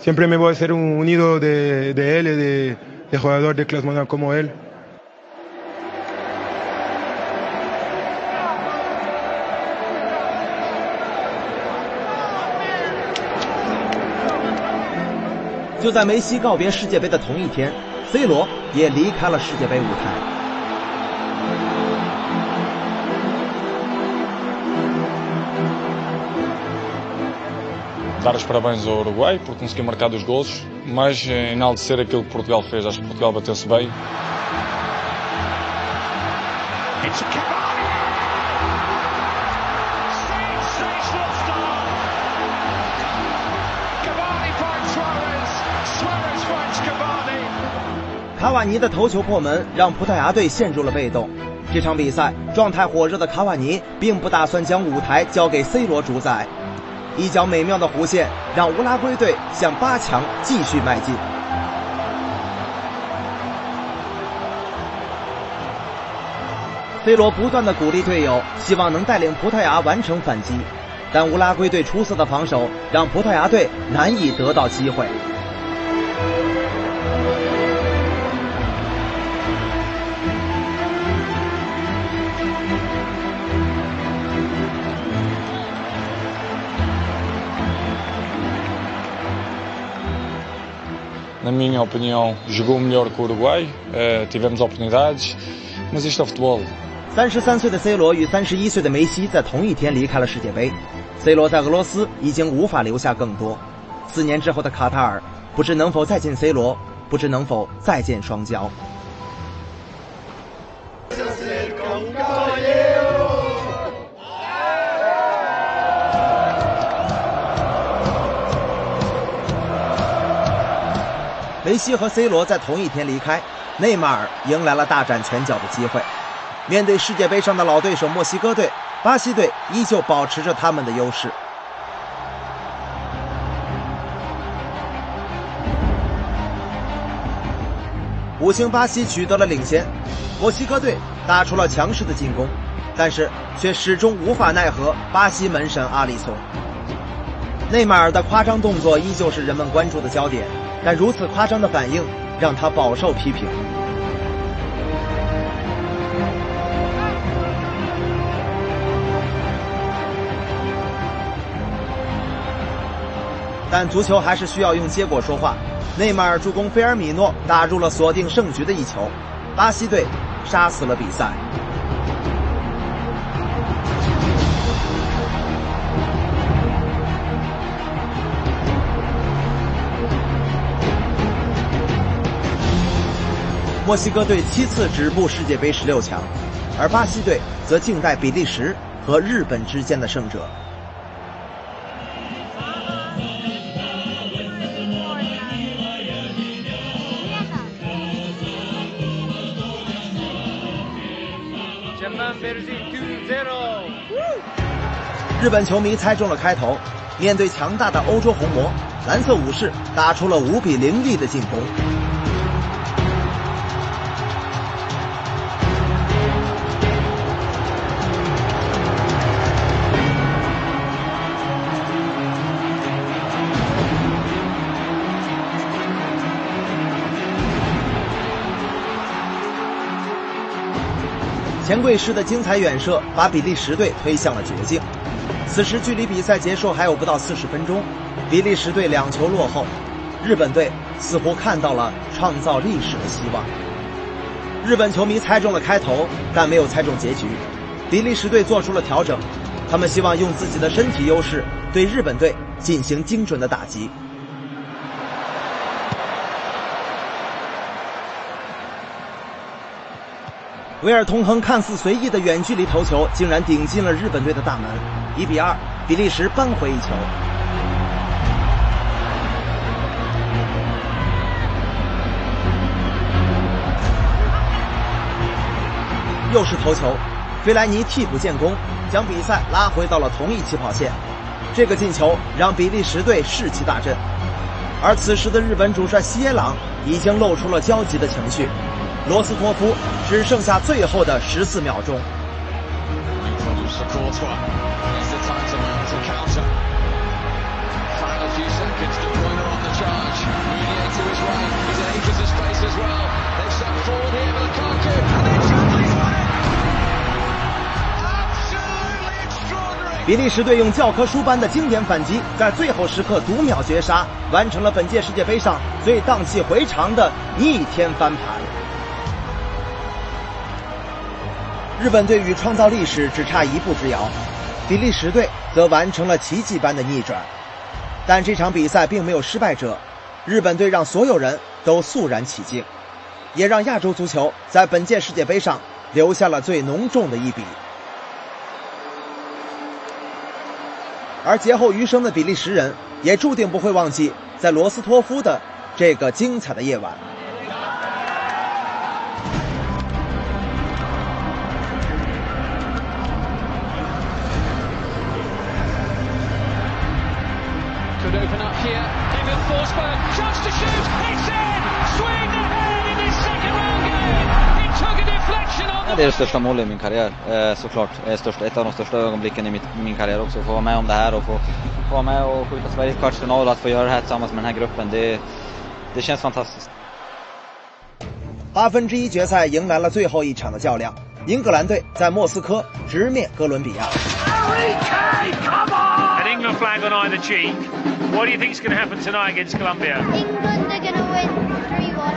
Siempre. me voy a ser un, un ídolo de, de él, y de, de jugador de clase mundial como él.
就在梅西告别世界杯的同一天，C 罗也离开了世界杯舞台。
dar os parabéns ao Uruguai por conseguir marcar dos gols, mas enaltecer aquilo que Portugal fez. Acho que Portugal bateu-se bem.
Cavani 卡瓦尼的头球破门，让葡萄牙队陷入了被动。这场比赛状态火热的卡瓦尼并不打算将舞台交给 C 罗主宰。 一脚美妙的弧线，让乌拉圭队向八强继续迈进。C 罗不断的鼓励队友，希望能带领葡萄牙完成反击，但乌拉圭队出色的防守让葡萄牙队难以得到机会。
Na minha opinião, jogou melhor que o Uruguai, uh, tivemos oportunidades, mas isto é futebol.
三十三岁的 C 罗与三十一岁的梅西在同一天离开了世界杯。C 罗在俄罗斯已经无法留下更多。四年之后的卡塔尔，不知能否再见 C 罗，不知能否再见双骄。西和 C 罗在同一天离开，内马尔迎来了大展拳脚的机会。面对世界杯上的老对手墨西哥队，巴西队依旧保持着他们的优势。五星巴西取得了领先，墨西哥队打出了强势的进攻，但是却始终无法奈何巴西门神阿里松。内马尔的夸张动作依旧是人们关注的焦点。但如此夸张的反应让他饱受批评。但足球还是需要用结果说话。内马尔助攻菲尔米诺打入了锁定胜局的一球，巴西队杀死了比赛。墨西哥队七次止步世界杯十六强，而巴西队则静待比利时和日本之间的胜者。日本球迷猜中了开头，面对强大的欧洲红魔，蓝色武士打出了无比凌厉的进攻。钱柜师的精彩远射把比利时队推向了绝境。此时距离比赛结束还有不到四十分钟，比利时队两球落后，日本队似乎看到了创造历史的希望。日本球迷猜中了开头，但没有猜中结局。比利时队做出了调整，他们希望用自己的身体优势对日本队进行精准的打击。维尔通亨看似随意的远距离头球，竟然顶进了日本队的大门。一比二，比利时扳回一球。又是头球，费莱尼替补建功，将比赛拉回到了同一起跑线。这个进球让比利时队士气大振，而此时的日本主帅西耶朗已经露出了焦急的情绪。罗斯托夫只剩下最后的十四秒钟。比利时队用教科书般的经典反击，在最后时刻读秒绝杀，完成了本届世界杯上最荡气回肠的逆天翻盘。日本队与创造历史只差一步之遥，比利时队则完成了奇迹般的逆转。但这场比赛并没有失败者，日本队让所有人都肃然起敬，也让亚洲足球在本届世界杯上留下了最浓重的一笔。而劫后余生的比利时人也注定不会忘记在罗斯托夫的这个精彩的夜晚。八分之一决赛迎来了最后一场的较量英格兰队在莫斯科直面哥伦比亚。
An England flag on either cheek. What do you think is going to happen tonight against Colombia?
England are going to win 3-1.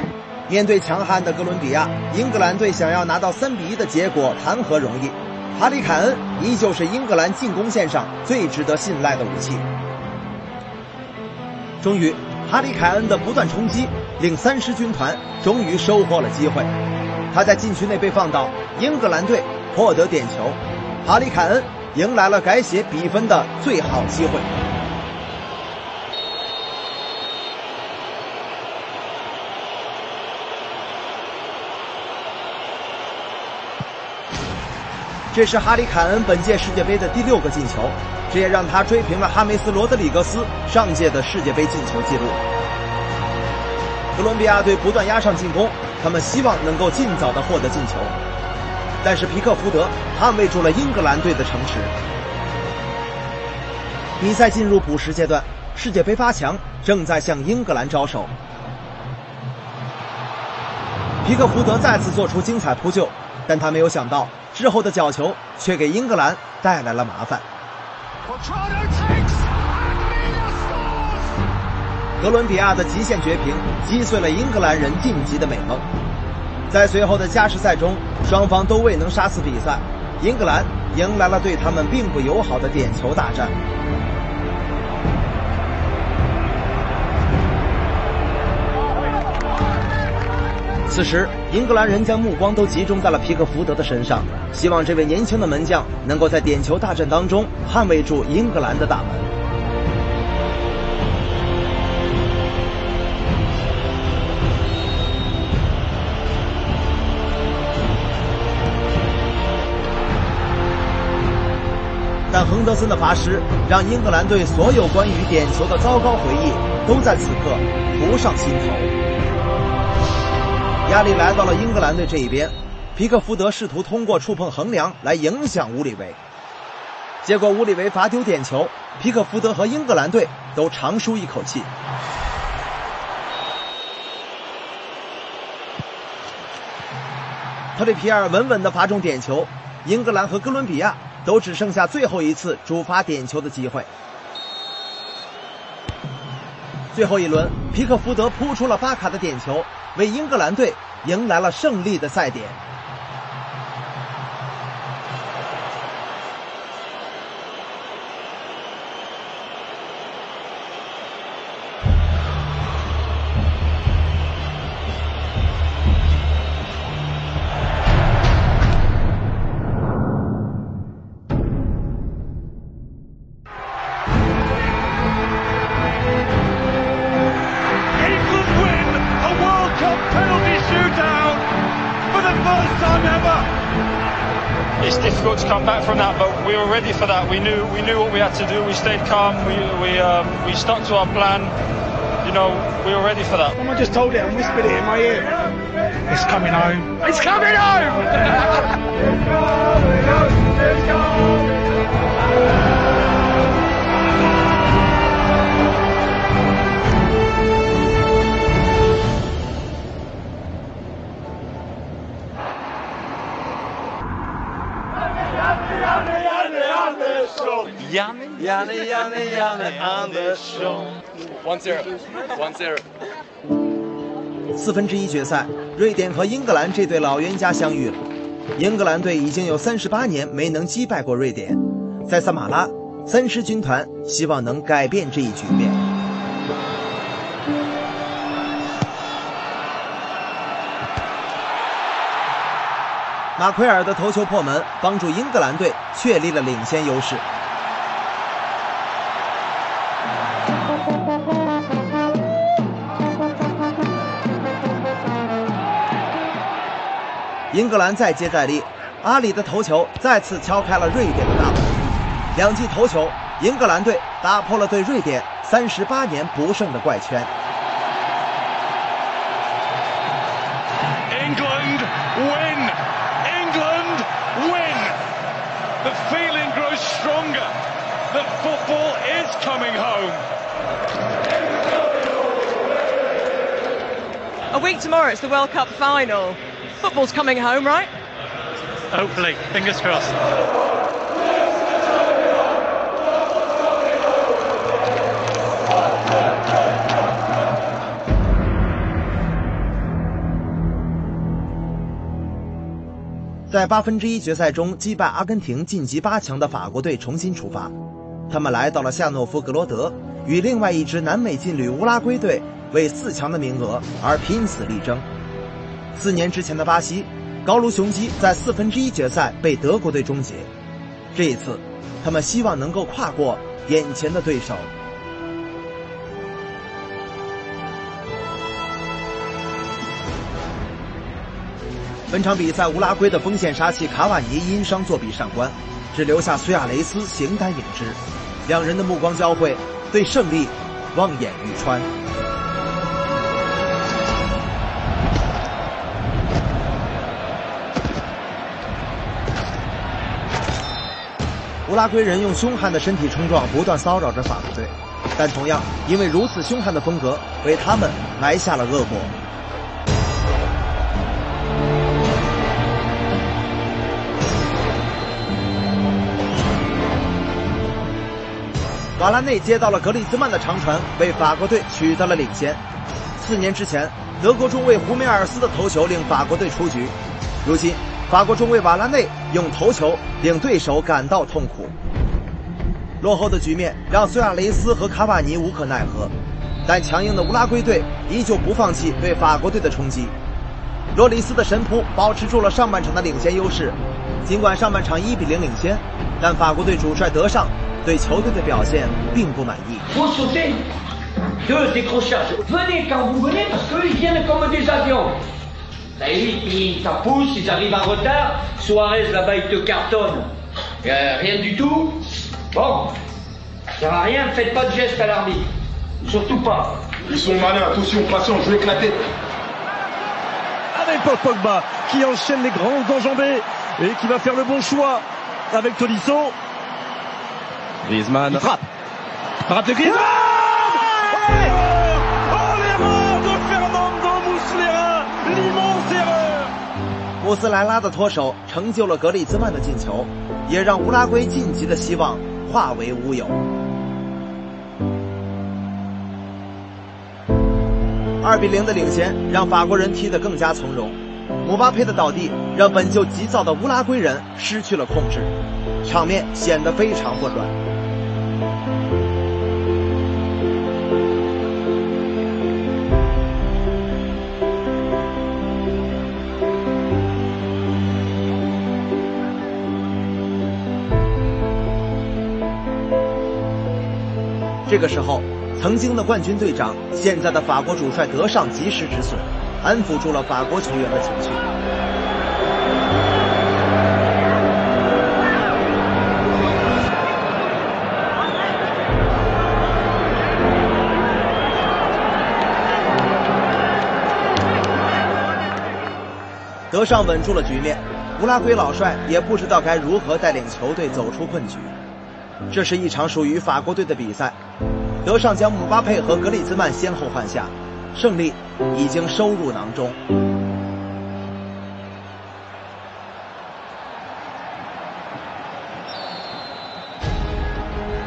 面对强悍的哥伦比亚，英格兰队想要拿到三比一的结果谈何容易？哈里凯恩依旧是英格兰进攻线上最值得信赖的武器。终于，哈里凯恩的不断冲击令三狮军团终于收获了机会。他在禁区内被放倒，英格兰队获得点球，哈里凯恩迎来了改写比分的最好机会。这是哈里凯恩本届世界杯的第六个进球，这也让他追平了哈梅斯·罗德里格斯上届的世界杯进球纪录。哥伦比亚队不断压上进攻，他们希望能够尽早的获得进球，但是皮克福德捍卫住了英格兰队的城池。比赛进入补时阶段，世界杯八强正在向英格兰招手。皮克福德再次做出精彩扑救，但他没有想到。之后的角球却给英格兰带来了麻烦。哥伦比亚的极限绝平击碎了英格兰人晋级的美梦。在随后的加时赛中，双方都未能杀死比赛，英格兰迎来了对他们并不友好的点球大战。此时，英格兰人将目光都集中在了皮克福德的身上，希望这位年轻的门将能够在点球大战当中捍卫住英格兰的大门。但亨德森的罚失，让英格兰队所有关于点球的糟糕回忆都在此刻浮上心头。压力来到了英格兰队这一边，皮克福德试图通过触碰横梁来影响乌里维，结果乌里维罚丢点球，皮克福德和英格兰队都长舒一口气。特里皮尔稳稳地罚中点球，英格兰和哥伦比亚都只剩下最后一次主罚点球的机会。最后一轮，皮克福德扑出了巴卡的点球。为英格兰队迎来了胜利的赛点。
It's difficult to come back from that, but we were ready for that. We knew we knew what we had to do. We stayed calm. We we um, we stuck to our plan. You know, we were ready for that.
Someone just told it and whispered it in my ear.
It's coming home.
It's coming home. [laughs]
One zero, one zero.
四分之一决赛，瑞典和英格兰这对老冤家相遇了。英格兰队已经有三十八年没能击败过瑞典，在萨马拉，三狮军团希望能改变这一局面。马奎尔的头球破门，帮助英格兰队确立了领先优势。英格兰再接再厉，阿里的头球再次敲开了瑞典的大门。两记头球，英格兰队打破了对瑞典三十八年不胜的怪圈。
England win! England win! The feeling grows stronger that football is coming home.
A week tomorrow, it's the World Cup final. Football's coming home, right?
Hopefully, fingers crossed.
在八分之一决赛中击败阿根廷晋级八强的法国队重新出发，他们来到了夏诺夫格罗德，与另外一支南美劲旅乌拉圭队为四强的名额而拼死力争。四年之前的巴西，高卢雄鸡在四分之一决赛被德国队终结，这一次，他们希望能够跨过眼前的对手。本场比赛，乌拉圭的锋线杀器卡瓦尼因伤作弊上官，只留下苏亚雷斯形单影只。两人的目光交汇，对胜利望眼欲穿。乌拉圭人用凶悍的身体冲撞，不断骚扰着法国队，但同样因为如此凶悍的风格，为他们埋下了恶果。瓦拉内接到了格里兹曼的长传，为法国队取得了领先。四年之前，德国中卫胡梅尔斯的头球令法国队出局。如今，法国中卫瓦拉内用头球令对手感到痛苦。落后的局面让苏亚雷斯和卡瓦尼无可奈何，但强硬的乌拉圭队依旧不放弃对法国队的冲击。洛里斯的神扑保持住了上半场的领先优势。尽管上半场一比零领先，但法国队主帅德尚对球队的表现并不满意。
Parce qu'eux ils ils, ils t'en poussent, ils arrivent en retard. Suarez là-bas il te cartonne. Euh, rien du tout. Bon, ça à rien, faites pas de geste à l'arbitre. Surtout pas.
Ils sont malins, attention, patient, je vais éclater.
Avec Paul Pogba qui enchaîne les grands enjambées et qui va faire le bon choix avec Tolisso. Griezmann. Il frappe. Frappe de Griezmann
穆斯莱拉的脱手成就了格里兹曼的进球，也让乌拉圭晋级的希望化为乌有。二比零的领先让法国人踢得更加从容，姆巴佩的倒地让本就急躁的乌拉圭人失去了控制，场面显得非常混乱。这个时候，曾经的冠军队长，现在的法国主帅德尚及时止损，安抚住了法国球员的情绪。德尚稳住了局面，乌拉圭老帅也不知道该如何带领球队走出困局。这是一场属于法国队的比赛，德尚将姆巴佩和格里兹曼先后换下，胜利已经收入囊中。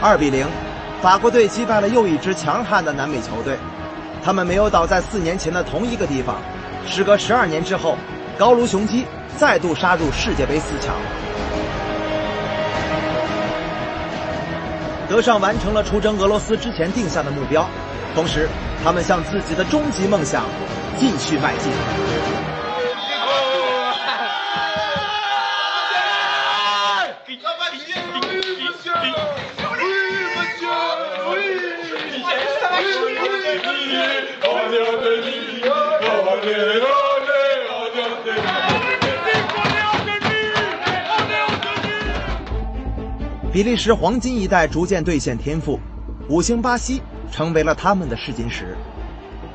二比零，法国队击败了又一支强悍的南美球队，他们没有倒在四年前的同一个地方。时隔十二年之后，高卢雄鸡再度杀入世界杯四强。德尚完成了出征俄罗斯之前定下的目标，同时，他们向自己的终极梦想继续迈进。比利时黄金一代逐渐兑现天赋，五星巴西成为了他们的试金石。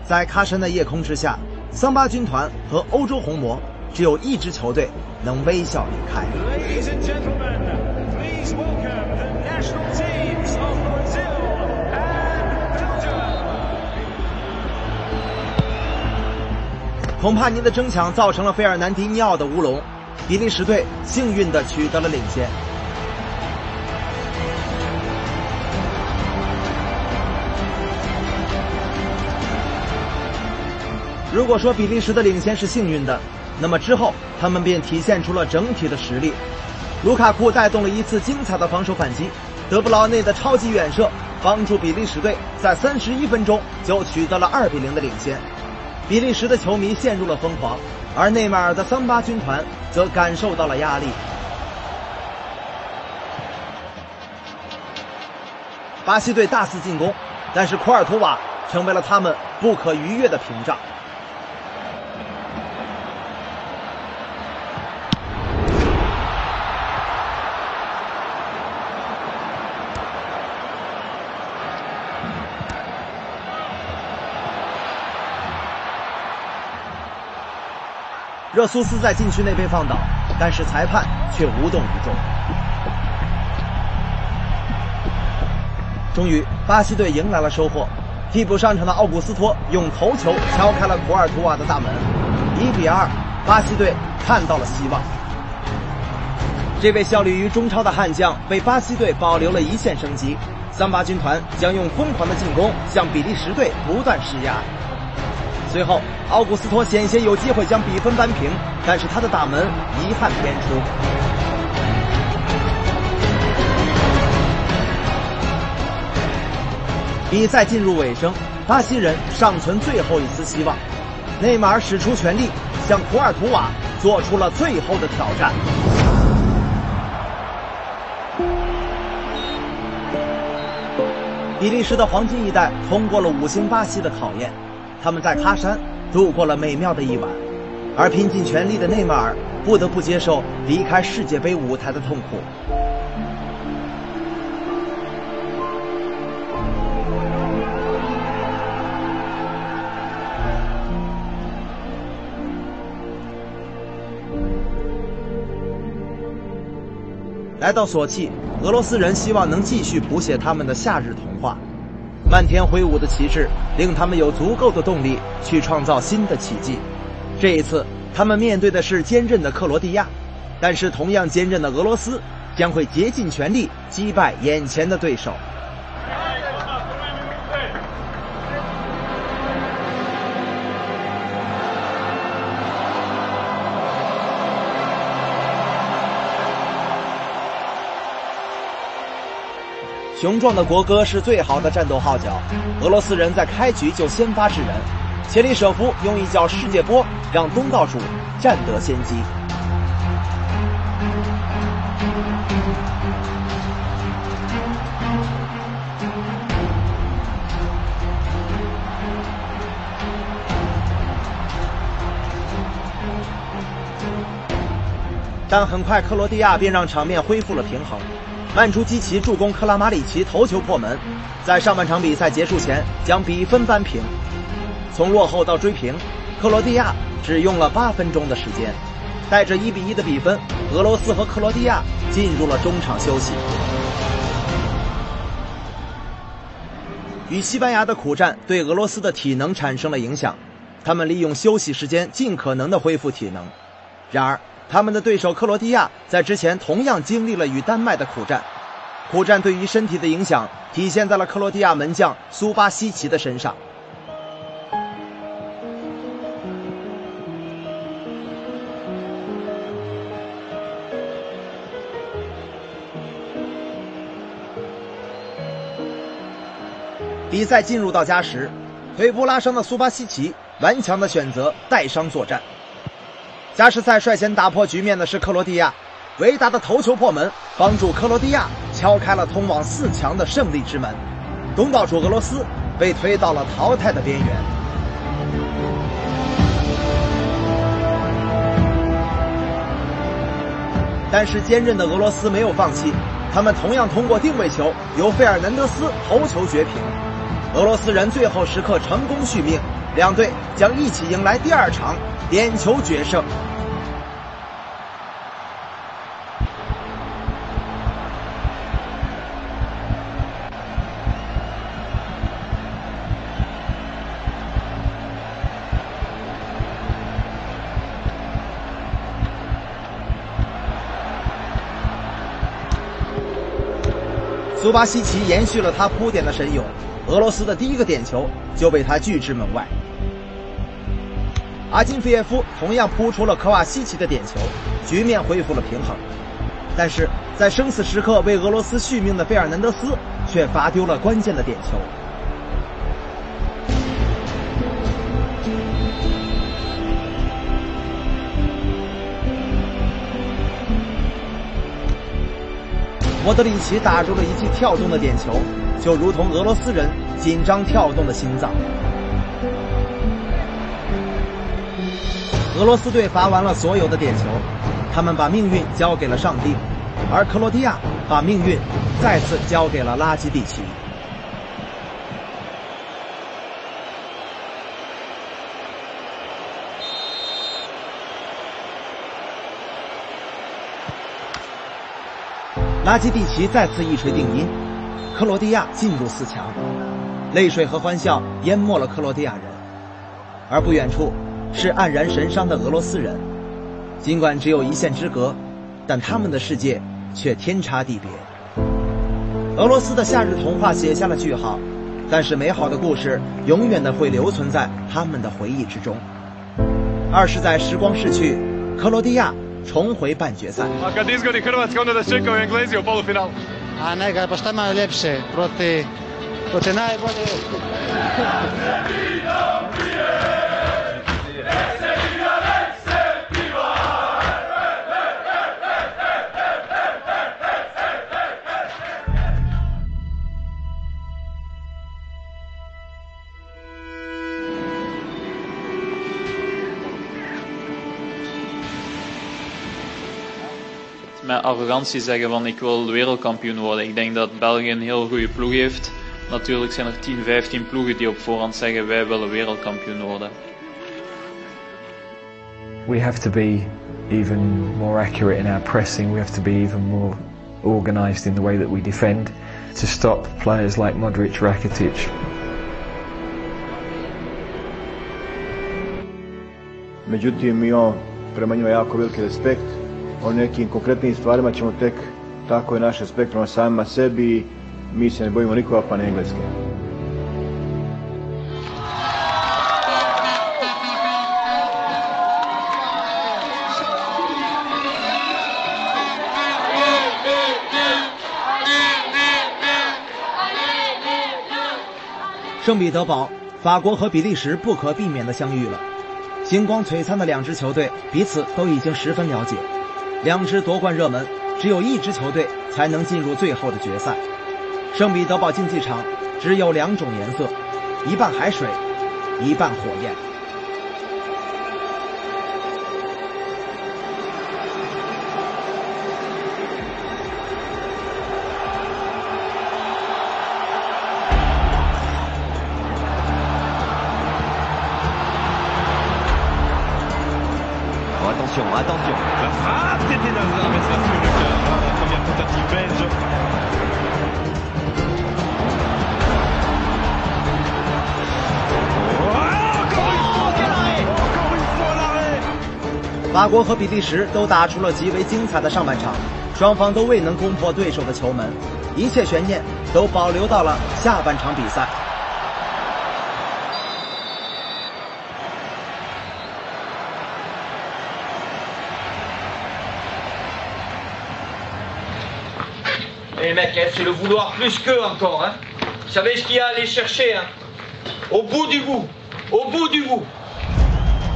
在喀山的夜空之下，桑巴军团和欧洲红魔只有一支球队能微笑离开。恐怕您的争抢造成了费尔南迪尼奥的乌龙，比利时队幸运地取得了领先。如果说比利时的领先是幸运的，那么之后他们便体现出了整体的实力。卢卡库带动了一次精彩的防守反击，德布劳内的超级远射帮助比利时队在三十一分钟就取得了二比零的领先。比利时的球迷陷入了疯狂，而内马尔的桑巴军团则感受到了压力。巴西队大肆进攻，但是库尔图瓦成为了他们不可逾越的屏障。热苏斯在禁区内被放倒，但是裁判却无动于衷。终于，巴西队迎来了收获。替补上场的奥古斯托用头球敲开了库尔图瓦的大门，一比二，巴西队看到了希望。这位效力于中超的悍将为巴西队保留了一线生机。三八军团将用疯狂的进攻向比利时队不断施压。随后，奥古斯托险些有机会将比分扳平，但是他的大门遗憾偏出。比赛进入尾声，巴西人尚存最后一丝希望。内马尔使出全力，向库尔图瓦做出了最后的挑战。比利时的黄金一代通过了五星巴西的考验。他们在喀山度过了美妙的一晚，而拼尽全力的内马尔不得不接受离开世界杯舞台的痛苦。来到索契，俄罗斯人希望能继续谱写他们的夏日童话。漫天挥舞的旗帜令他们有足够的动力去创造新的奇迹。这一次，他们面对的是坚韧的克罗地亚，但是同样坚韧的俄罗斯将会竭尽全力击败眼前的对手。雄壮的国歌是最好的战斗号角。俄罗斯人在开局就先发制人，切里舍夫用一脚世界波让东道主占得先机。但很快，克罗地亚便让场面恢复了平衡。曼朱基奇助攻克拉马里奇头球破门，在上半场比赛结束前将比分扳平。从落后到追平，克罗地亚只用了八分钟的时间。带着一比一的比分，俄罗斯和克罗地亚进入了中场休息。与西班牙的苦战对俄罗斯的体能产生了影响，他们利用休息时间尽可能的恢复体能。然而，他们的对手克罗地亚在之前同样经历了与丹麦的苦战，苦战对于身体的影响体现在了克罗地亚门将苏巴西奇的身上。比赛进入到加时，腿部拉伤的苏巴西奇顽强的选择带伤作战。加时赛率先打破局面的是克罗地亚，维达的头球破门，帮助克罗地亚敲开了通往四强的胜利之门。东道主俄罗斯被推到了淘汰的边缘。但是坚韧的俄罗斯没有放弃，他们同样通过定位球由费尔南德斯头球绝平。俄罗斯人最后时刻成功续命，两队将一起迎来第二场点球决胜。苏巴西奇延续了他铺垫的神勇。俄罗斯的第一个点球就被他拒之门外。阿金菲耶夫同样扑出了科瓦西奇的点球，局面恢复了平衡。但是在生死时刻为俄罗斯续命的费尔南德斯却罚丢了关键的点球。莫德里奇打入了一记跳动的点球。就如同俄罗斯人紧张跳动的心脏。俄罗斯队罚完了所有的点球，他们把命运交给了上帝，而克罗地亚把命运再次交给了拉基蒂奇。拉基蒂奇再次一锤定音。克罗地亚进入四强，泪水和欢笑淹没了克罗地亚人，而不远处是黯然神伤的俄罗斯人。尽管只有一线之隔，但他们的世界却天差地别。俄罗斯的夏日童话写下了句号，但是美好的故事永远的会留存在他们的回忆之中。二是在时光逝去，克罗地亚重回半决赛。
Met arrogantie zeggen van ik wil wereldkampioen worden. Ik denk dat België een heel goede ploeg heeft. Natuurlijk zijn er 10, 15 ploegen die op voorhand zeggen wij willen wereldkampioen worden.
We have to be even more accurate in our pressing. We have to be even more organized in the way that we defend to stop players like Modric, Rakitic.
Međutim, imamo prema njima jako veliki respekt “
圣彼得堡，法国和比利时不可避免的相遇了。星光璀璨的两支球队彼此都已经十分了解。两支夺冠热门，只有一支球队才能进入最后的决赛。圣彼得堡竞技场只有两种颜色，一半海水，一半火焰。法国和比利时都打出了极为精彩的上半场，双方都未能攻破对手的球门。一切悬念都保留到了下半场比赛。
Et les mecs, hein, c'est le vouloir plus qu'eux encore. Hein. Vous savez ce qu'il y a à aller chercher hein. Au bout du bout. Au bout du bout.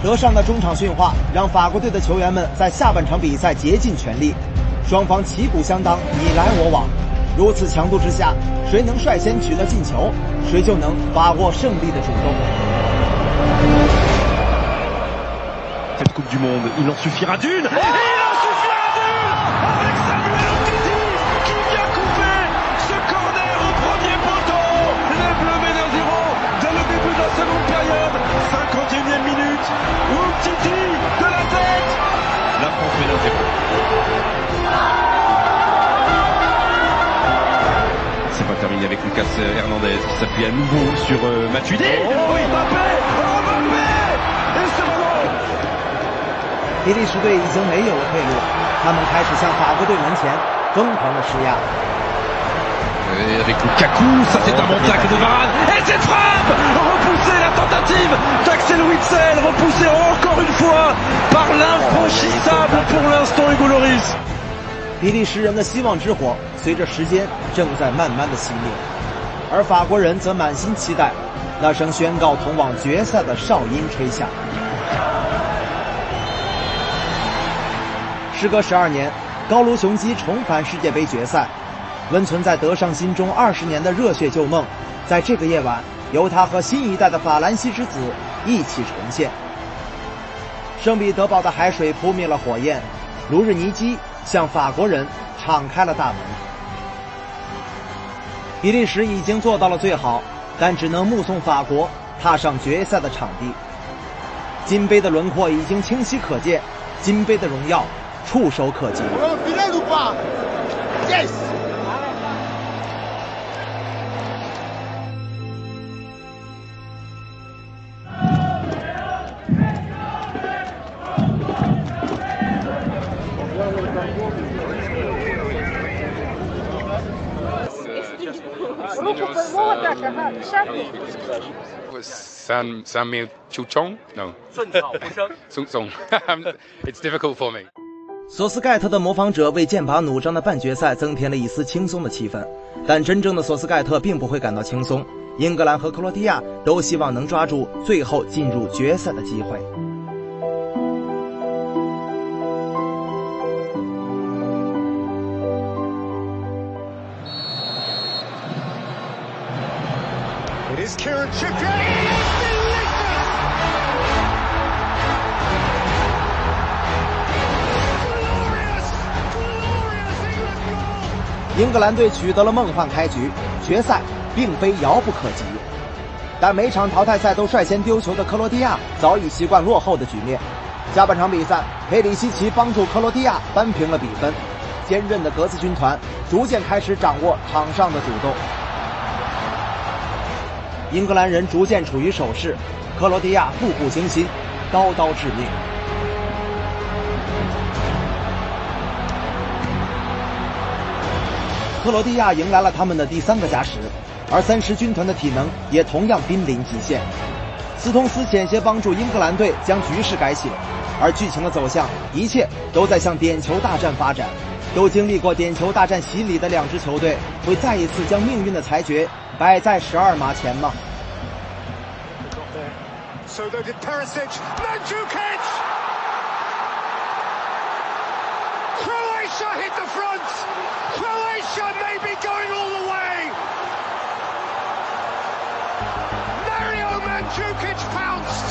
德尚的中场训话让法国队的球员们在下半场比赛竭尽全力双方旗鼓相当你来我往如此强度之下谁能率先取得进球谁就能把握胜利的主动。
minute. Umtiti de la tête. La France mène 1-0. C'est pas terminé avec Lucas Hernandez qui s'appuie à nouveau sur euh, Matuidi. Oh, Mbappé Oh, Mbappé Et c'est bon
比利时队已经没有了退路，他们开始向法国队门前疯狂的施压。 比利时人的希望之火随着时间正在慢慢的熄灭，而法国人则满心期待那声宣告通往决赛的哨音吹响。时隔十二年，高卢雄鸡重返世界杯决赛，温存在德尚心中二十年的热血旧梦，在这个夜晚由他和新一代的法兰西之子一起重现。圣彼得堡的海水扑灭了火焰，卢日尼基向法国人敞开了大门。比利时已经做到了最好，但只能目送法国踏上决赛的场地。金杯的轮廓已经清晰可见，金杯的荣耀触手可及。
Yes!
San Sanmi Chuchong? No.
顺草不生。[laughs]
Sung [laughs] Sung. it's difficult for me.
索斯盖特的模仿者为剑拔弩张的半决赛增添了一丝轻松的气氛，但真正的索斯盖特并不会感到轻松。英格兰和克罗地亚都希望能抓住最后进入决赛的机会。
Is Kieran Trippier. It is delicious! Glorious! Glorious England goal!
英格兰队取得了梦幻开局，决赛并非遥不可及。但每场淘汰赛都率先丢球的克罗地亚早已习惯落后的局面。下半场比赛，佩里西奇帮助克罗地亚扳平了比分，坚韧的格子军团逐渐开始掌握场上的主动。英格兰人逐渐处于守势，克罗地亚步步惊心，刀刀致命。克罗地亚迎来了他们的第三个加时，而三狮军团的体能也同样濒临极限。斯通斯险些帮助英格兰队将局势改写，而剧情的走向，一切都在向点球大战发展。都经历过点球大战洗礼的两支球队，会再一次将命运的裁决 摆在十二码前吗？
So though did Perisic. Mandzukic! Croatia hit the front! Croatia may be going all the way! Mario Mandzukic pounced!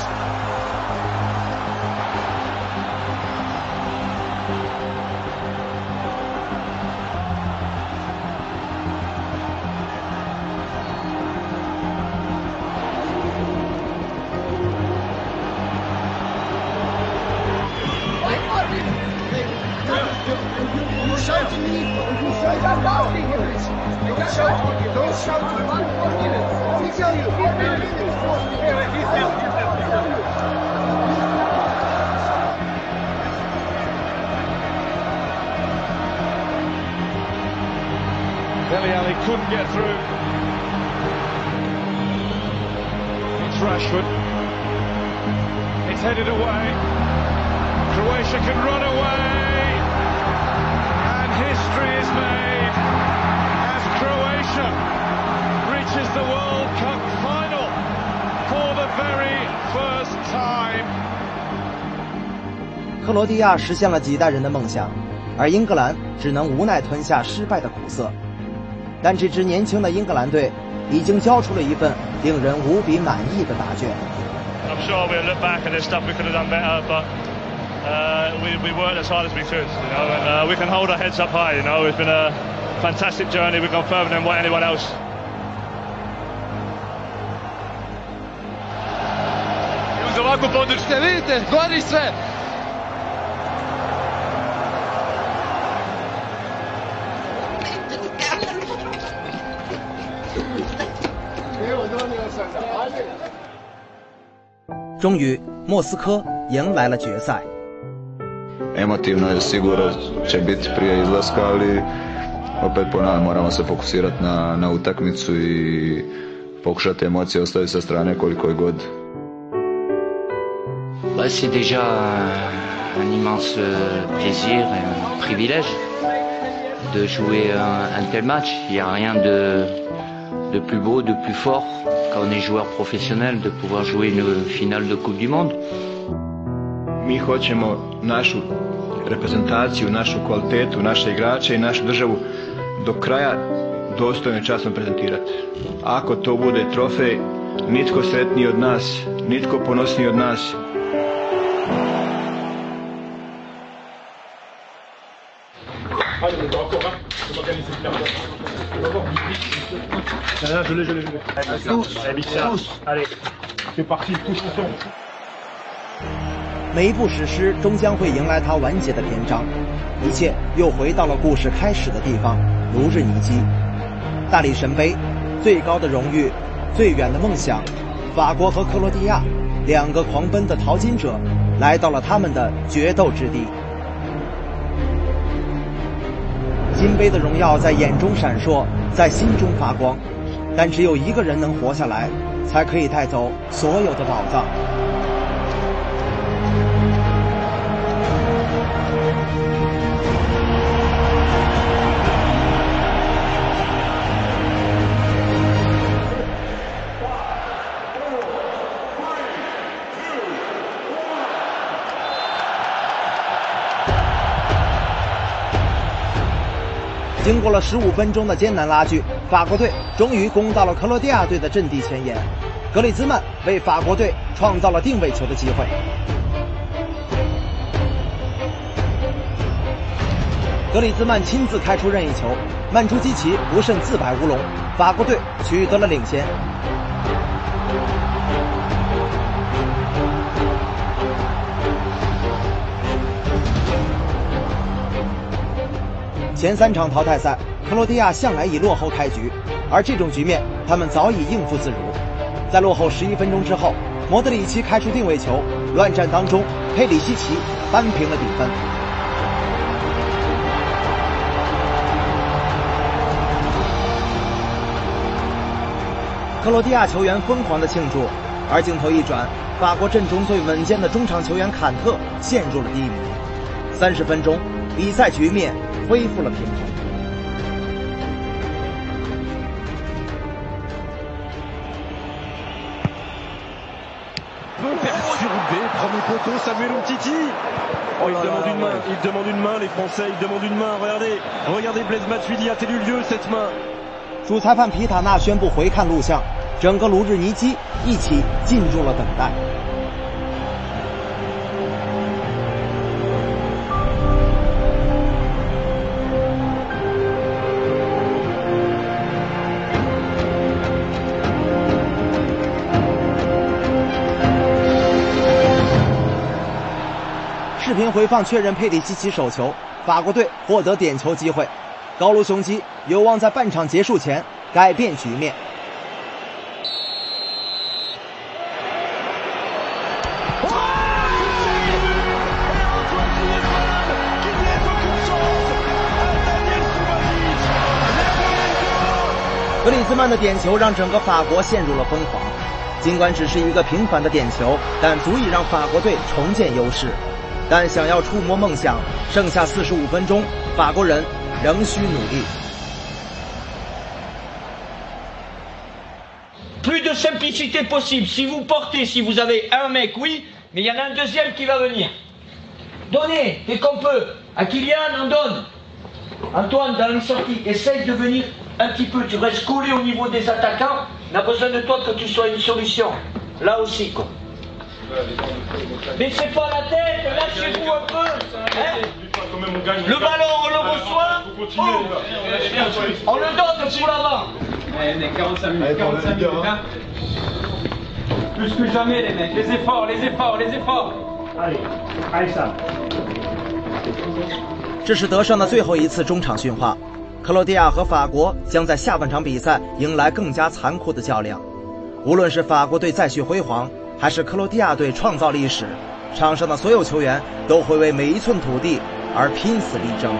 You shout to me. Don't shout to me, don't shout to me. Let me tell you.
Deli Ali couldn't get through. It's Rashford. It's headed away. Croatia can run away. History is made as Croatia reaches the World Cup final for the very first time.
克罗地亚实现了几代人的梦想，而英格兰只能无奈吞下失败的苦涩。但这支年轻的英格兰队已经交出了一份令人无比满意的答卷。
I'm sure we'll look back at this stuff we could have done better, but uh, we, we worked as hard as we could, you know, and uh, we can hold our heads up high. You know, it's been a fantastic journey. We've gone further than what anyone else.
Uz ovakvu podršku, vidite, gori sve.
Evo, donio sam ga, ajde.
终于，莫斯科迎来了决赛。 [laughs]
Emotivno je sigurno će biti prije izlaska, ali opet ponavljam, moramo se fokusirati na, na utakmicu i pokušati emocije ostaviti sa strane koliko je god.
Bah, c'est déjà un, immense plaisir et un privilège de jouer un, un tel match. Il n'y a rien de, de plus beau, de plus fort quand on est joueur professionnel de pouvoir jouer une finale de Coupe du Monde.
Mi hoćemo našu reprezentaciju, našu kvalitetu, naše igrače i našu državu do kraja dostojno i časno prezentirati. Ako to bude trofej, nitko sretniji od nas, nitko ponosniji od nas.
Là, je l'ai, je l'ai, je l'ai. Tous, tous. Allez, c'est parti, tous ensemble.
每一部史诗终将会迎来它完结的篇章，一切又回到了故事开始的地方——卢日尼基。大力神杯，最高的荣誉，最远的梦想，法国和克罗地亚两个狂奔的淘金者，来到了他们的决斗之地。金杯的荣耀在眼中闪烁，在心中发光，但只有一个人能活下来，才可以带走所有的宝藏。经过了十五分钟的艰难拉锯，法国队终于攻到了克罗地亚队的阵地前沿。格里兹曼为法国队创造了定位球的机会。格里兹曼亲自开出任意球，曼朱基奇不慎自摆乌龙，法国队取得了领先。前三场淘汰赛，克罗地亚向来以落后开局，而这种局面他们早已应付自如。在落后十一分钟之后，莫德里奇开出定位球，乱战当中，佩里西奇扳平了比分。克罗地亚球员疯狂的庆祝，而镜头一转，法国阵中最稳健的中场球员坎特陷入了低迷。三十分钟，比赛局面恢复了平衡。
perturbé, premier poteau, Samuel Umtiti. Oh, il demande une main, il demande une main, les Français, ils demandent une main. Regardez, regardez Blaise Matuidi a-t-il eu lieu cette main
主裁判皮塔纳宣布回看录像，整个卢日尼基一起进入了等待。回放确认佩里西奇手球，法国队获得点球机会。高卢雄鸡有望在半场结束前改变局面。格里兹曼的点球让整个法国陷入了疯狂。尽管只是一个平凡的点球，但足以让法国队重建优势。但想要触摸梦想，剩下四十五分钟，法国人仍需努力。
Plus de simplicité possible. Si vous portez, si vous avez un mec, oui, mais il y en a un deuxième qui va venir. Donnez, dès qu'on peut. À Kylian, on donne. Antoine, dans une sortie, essaye de venir un petit peu. Tu restes collé au niveau des attaquants. On a besoin de toi que tu sois une solution. Là aussi, quoi. Baissez pas la tête, lâchez-vous un peu. hein. le ballon, on le reçoit. Oh. On le donne pour l'avant.
Eh, 45 minutes, 45 minutes, hein. Plus que jamais, les mecs. Les efforts, les efforts, les efforts.
Allez, allez ça.
这是德尚的最后一次中场训话，克罗地亚和法国将在下半场比赛迎来更加残酷的较量。无论是法国队再续辉煌，还是克罗地亚队创造历史，场上的所有球员都会为每一寸土地而拼死力争。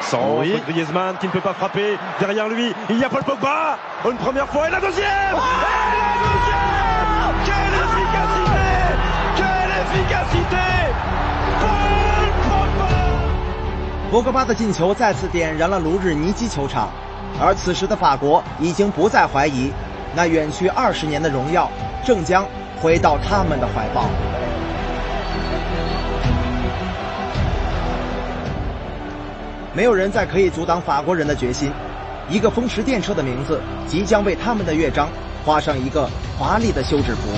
Sans oui. Griezmann qui ne peut pas frapper. Derrière lui, il y a Paul Pogba. Une première fois et la deuxième Et la deuxième Quelle efficacité Quelle efficacité Paul Pogba
博格巴的进球再次点燃了卢日尼基球场，而此时的法国已经不再怀疑，那远去二十年的荣耀正将回到他们的怀抱。没有人再可以阻挡法国人的决心，一个风驰电掣的名字即将为他们的乐章画上一个华丽的休止符。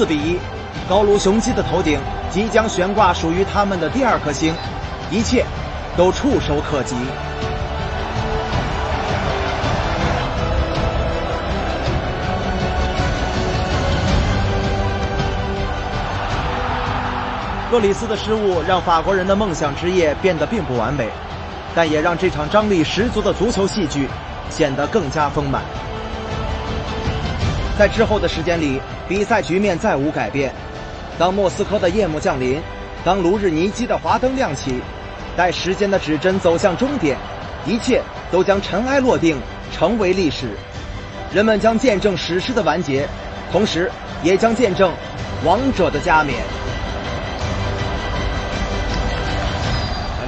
四比一，高卢雄鸡的头顶即将悬挂属于他们的第二颗星，一切都触手可及。洛里斯的失误让法国人的梦想之夜变得并不完美，但也让这场张力十足的足球戏剧显得更加丰满。在之后的时间里，比赛局面再无改变。当莫斯科的夜幕降临，当卢日尼基的华灯亮起，待时间的指针走向终点，一切都将尘埃落定，成为历史。人们将见证史诗的完结，同时也将见证王者的加冕。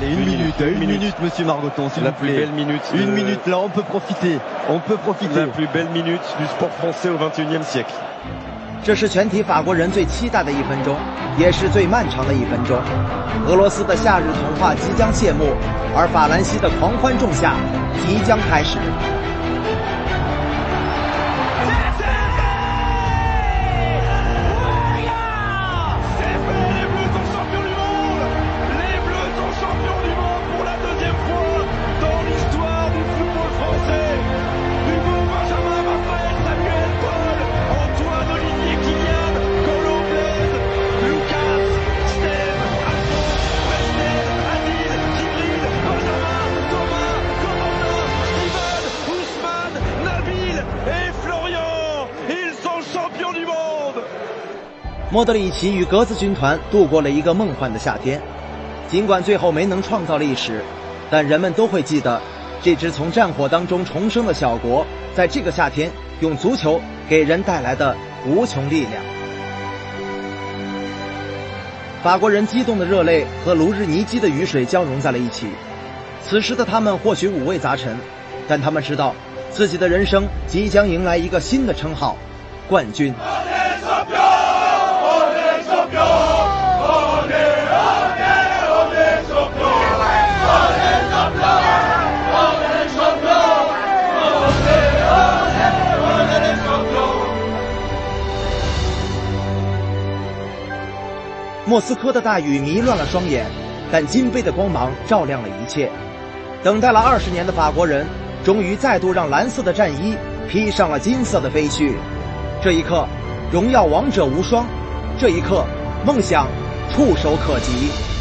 Une minute, une minute, monsieur Margoton, s'il
La plus belle minute
Une minute, là, on peut profiter. On peut profiter.
La plus belle minute du sport français au XXIe siècle.
这是全体法国人最期待的一分钟，也是最漫长的一分钟。俄罗斯的夏日童话即将谢幕，而法兰西的狂欢仲夏即将开始。莫德里奇与格子军团度过了一个梦幻的夏天，尽管最后没能创造历史，但人们都会记得这支从战火当中重生的小国，在这个夏天用足球给人带来的无穷力量。法国人激动的热泪和卢日尼基的雨水交融在了一起。此时的他们或许五味杂陈，但他们知道自己的人生即将迎来一个新的称号——冠军。莫斯科的大雨迷乱了双眼，但金杯的光芒照亮了一切。等待了二十年的法国人，终于再度让蓝色的战衣披上了金色的飞絮。这一刻，荣耀王者无双；这一刻，梦想触手可及。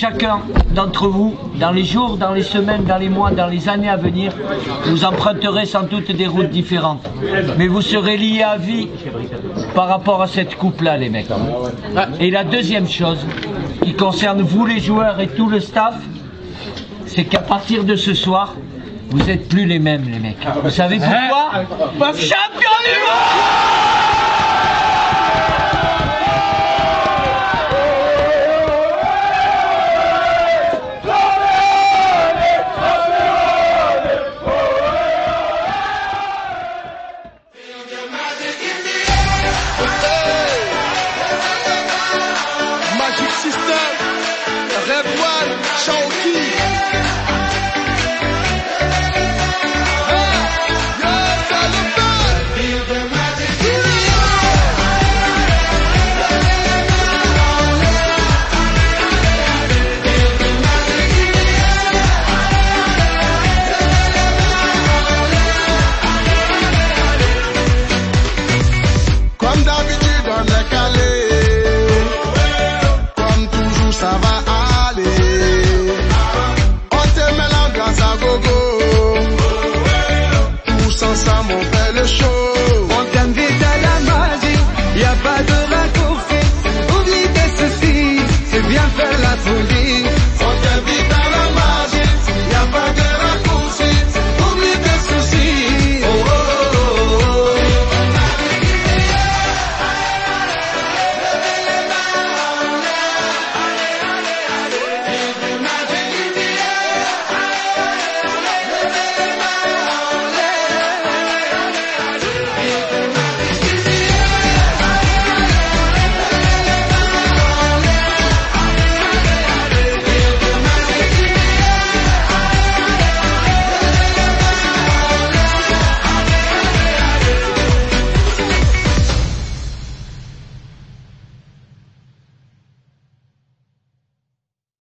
Chacun d'entre vous, dans les jours, dans les semaines, dans les mois, dans les années à venir, vous emprunterez sans doute des routes différentes. Mais vous serez liés à vie par rapport à cette coupe-là, les mecs. Et la deuxième chose, qui concerne vous les joueurs et tout le staff, c'est qu'à partir de ce soir, vous n'êtes plus les mêmes, les mecs. Vous savez pourquoi? Champion du monde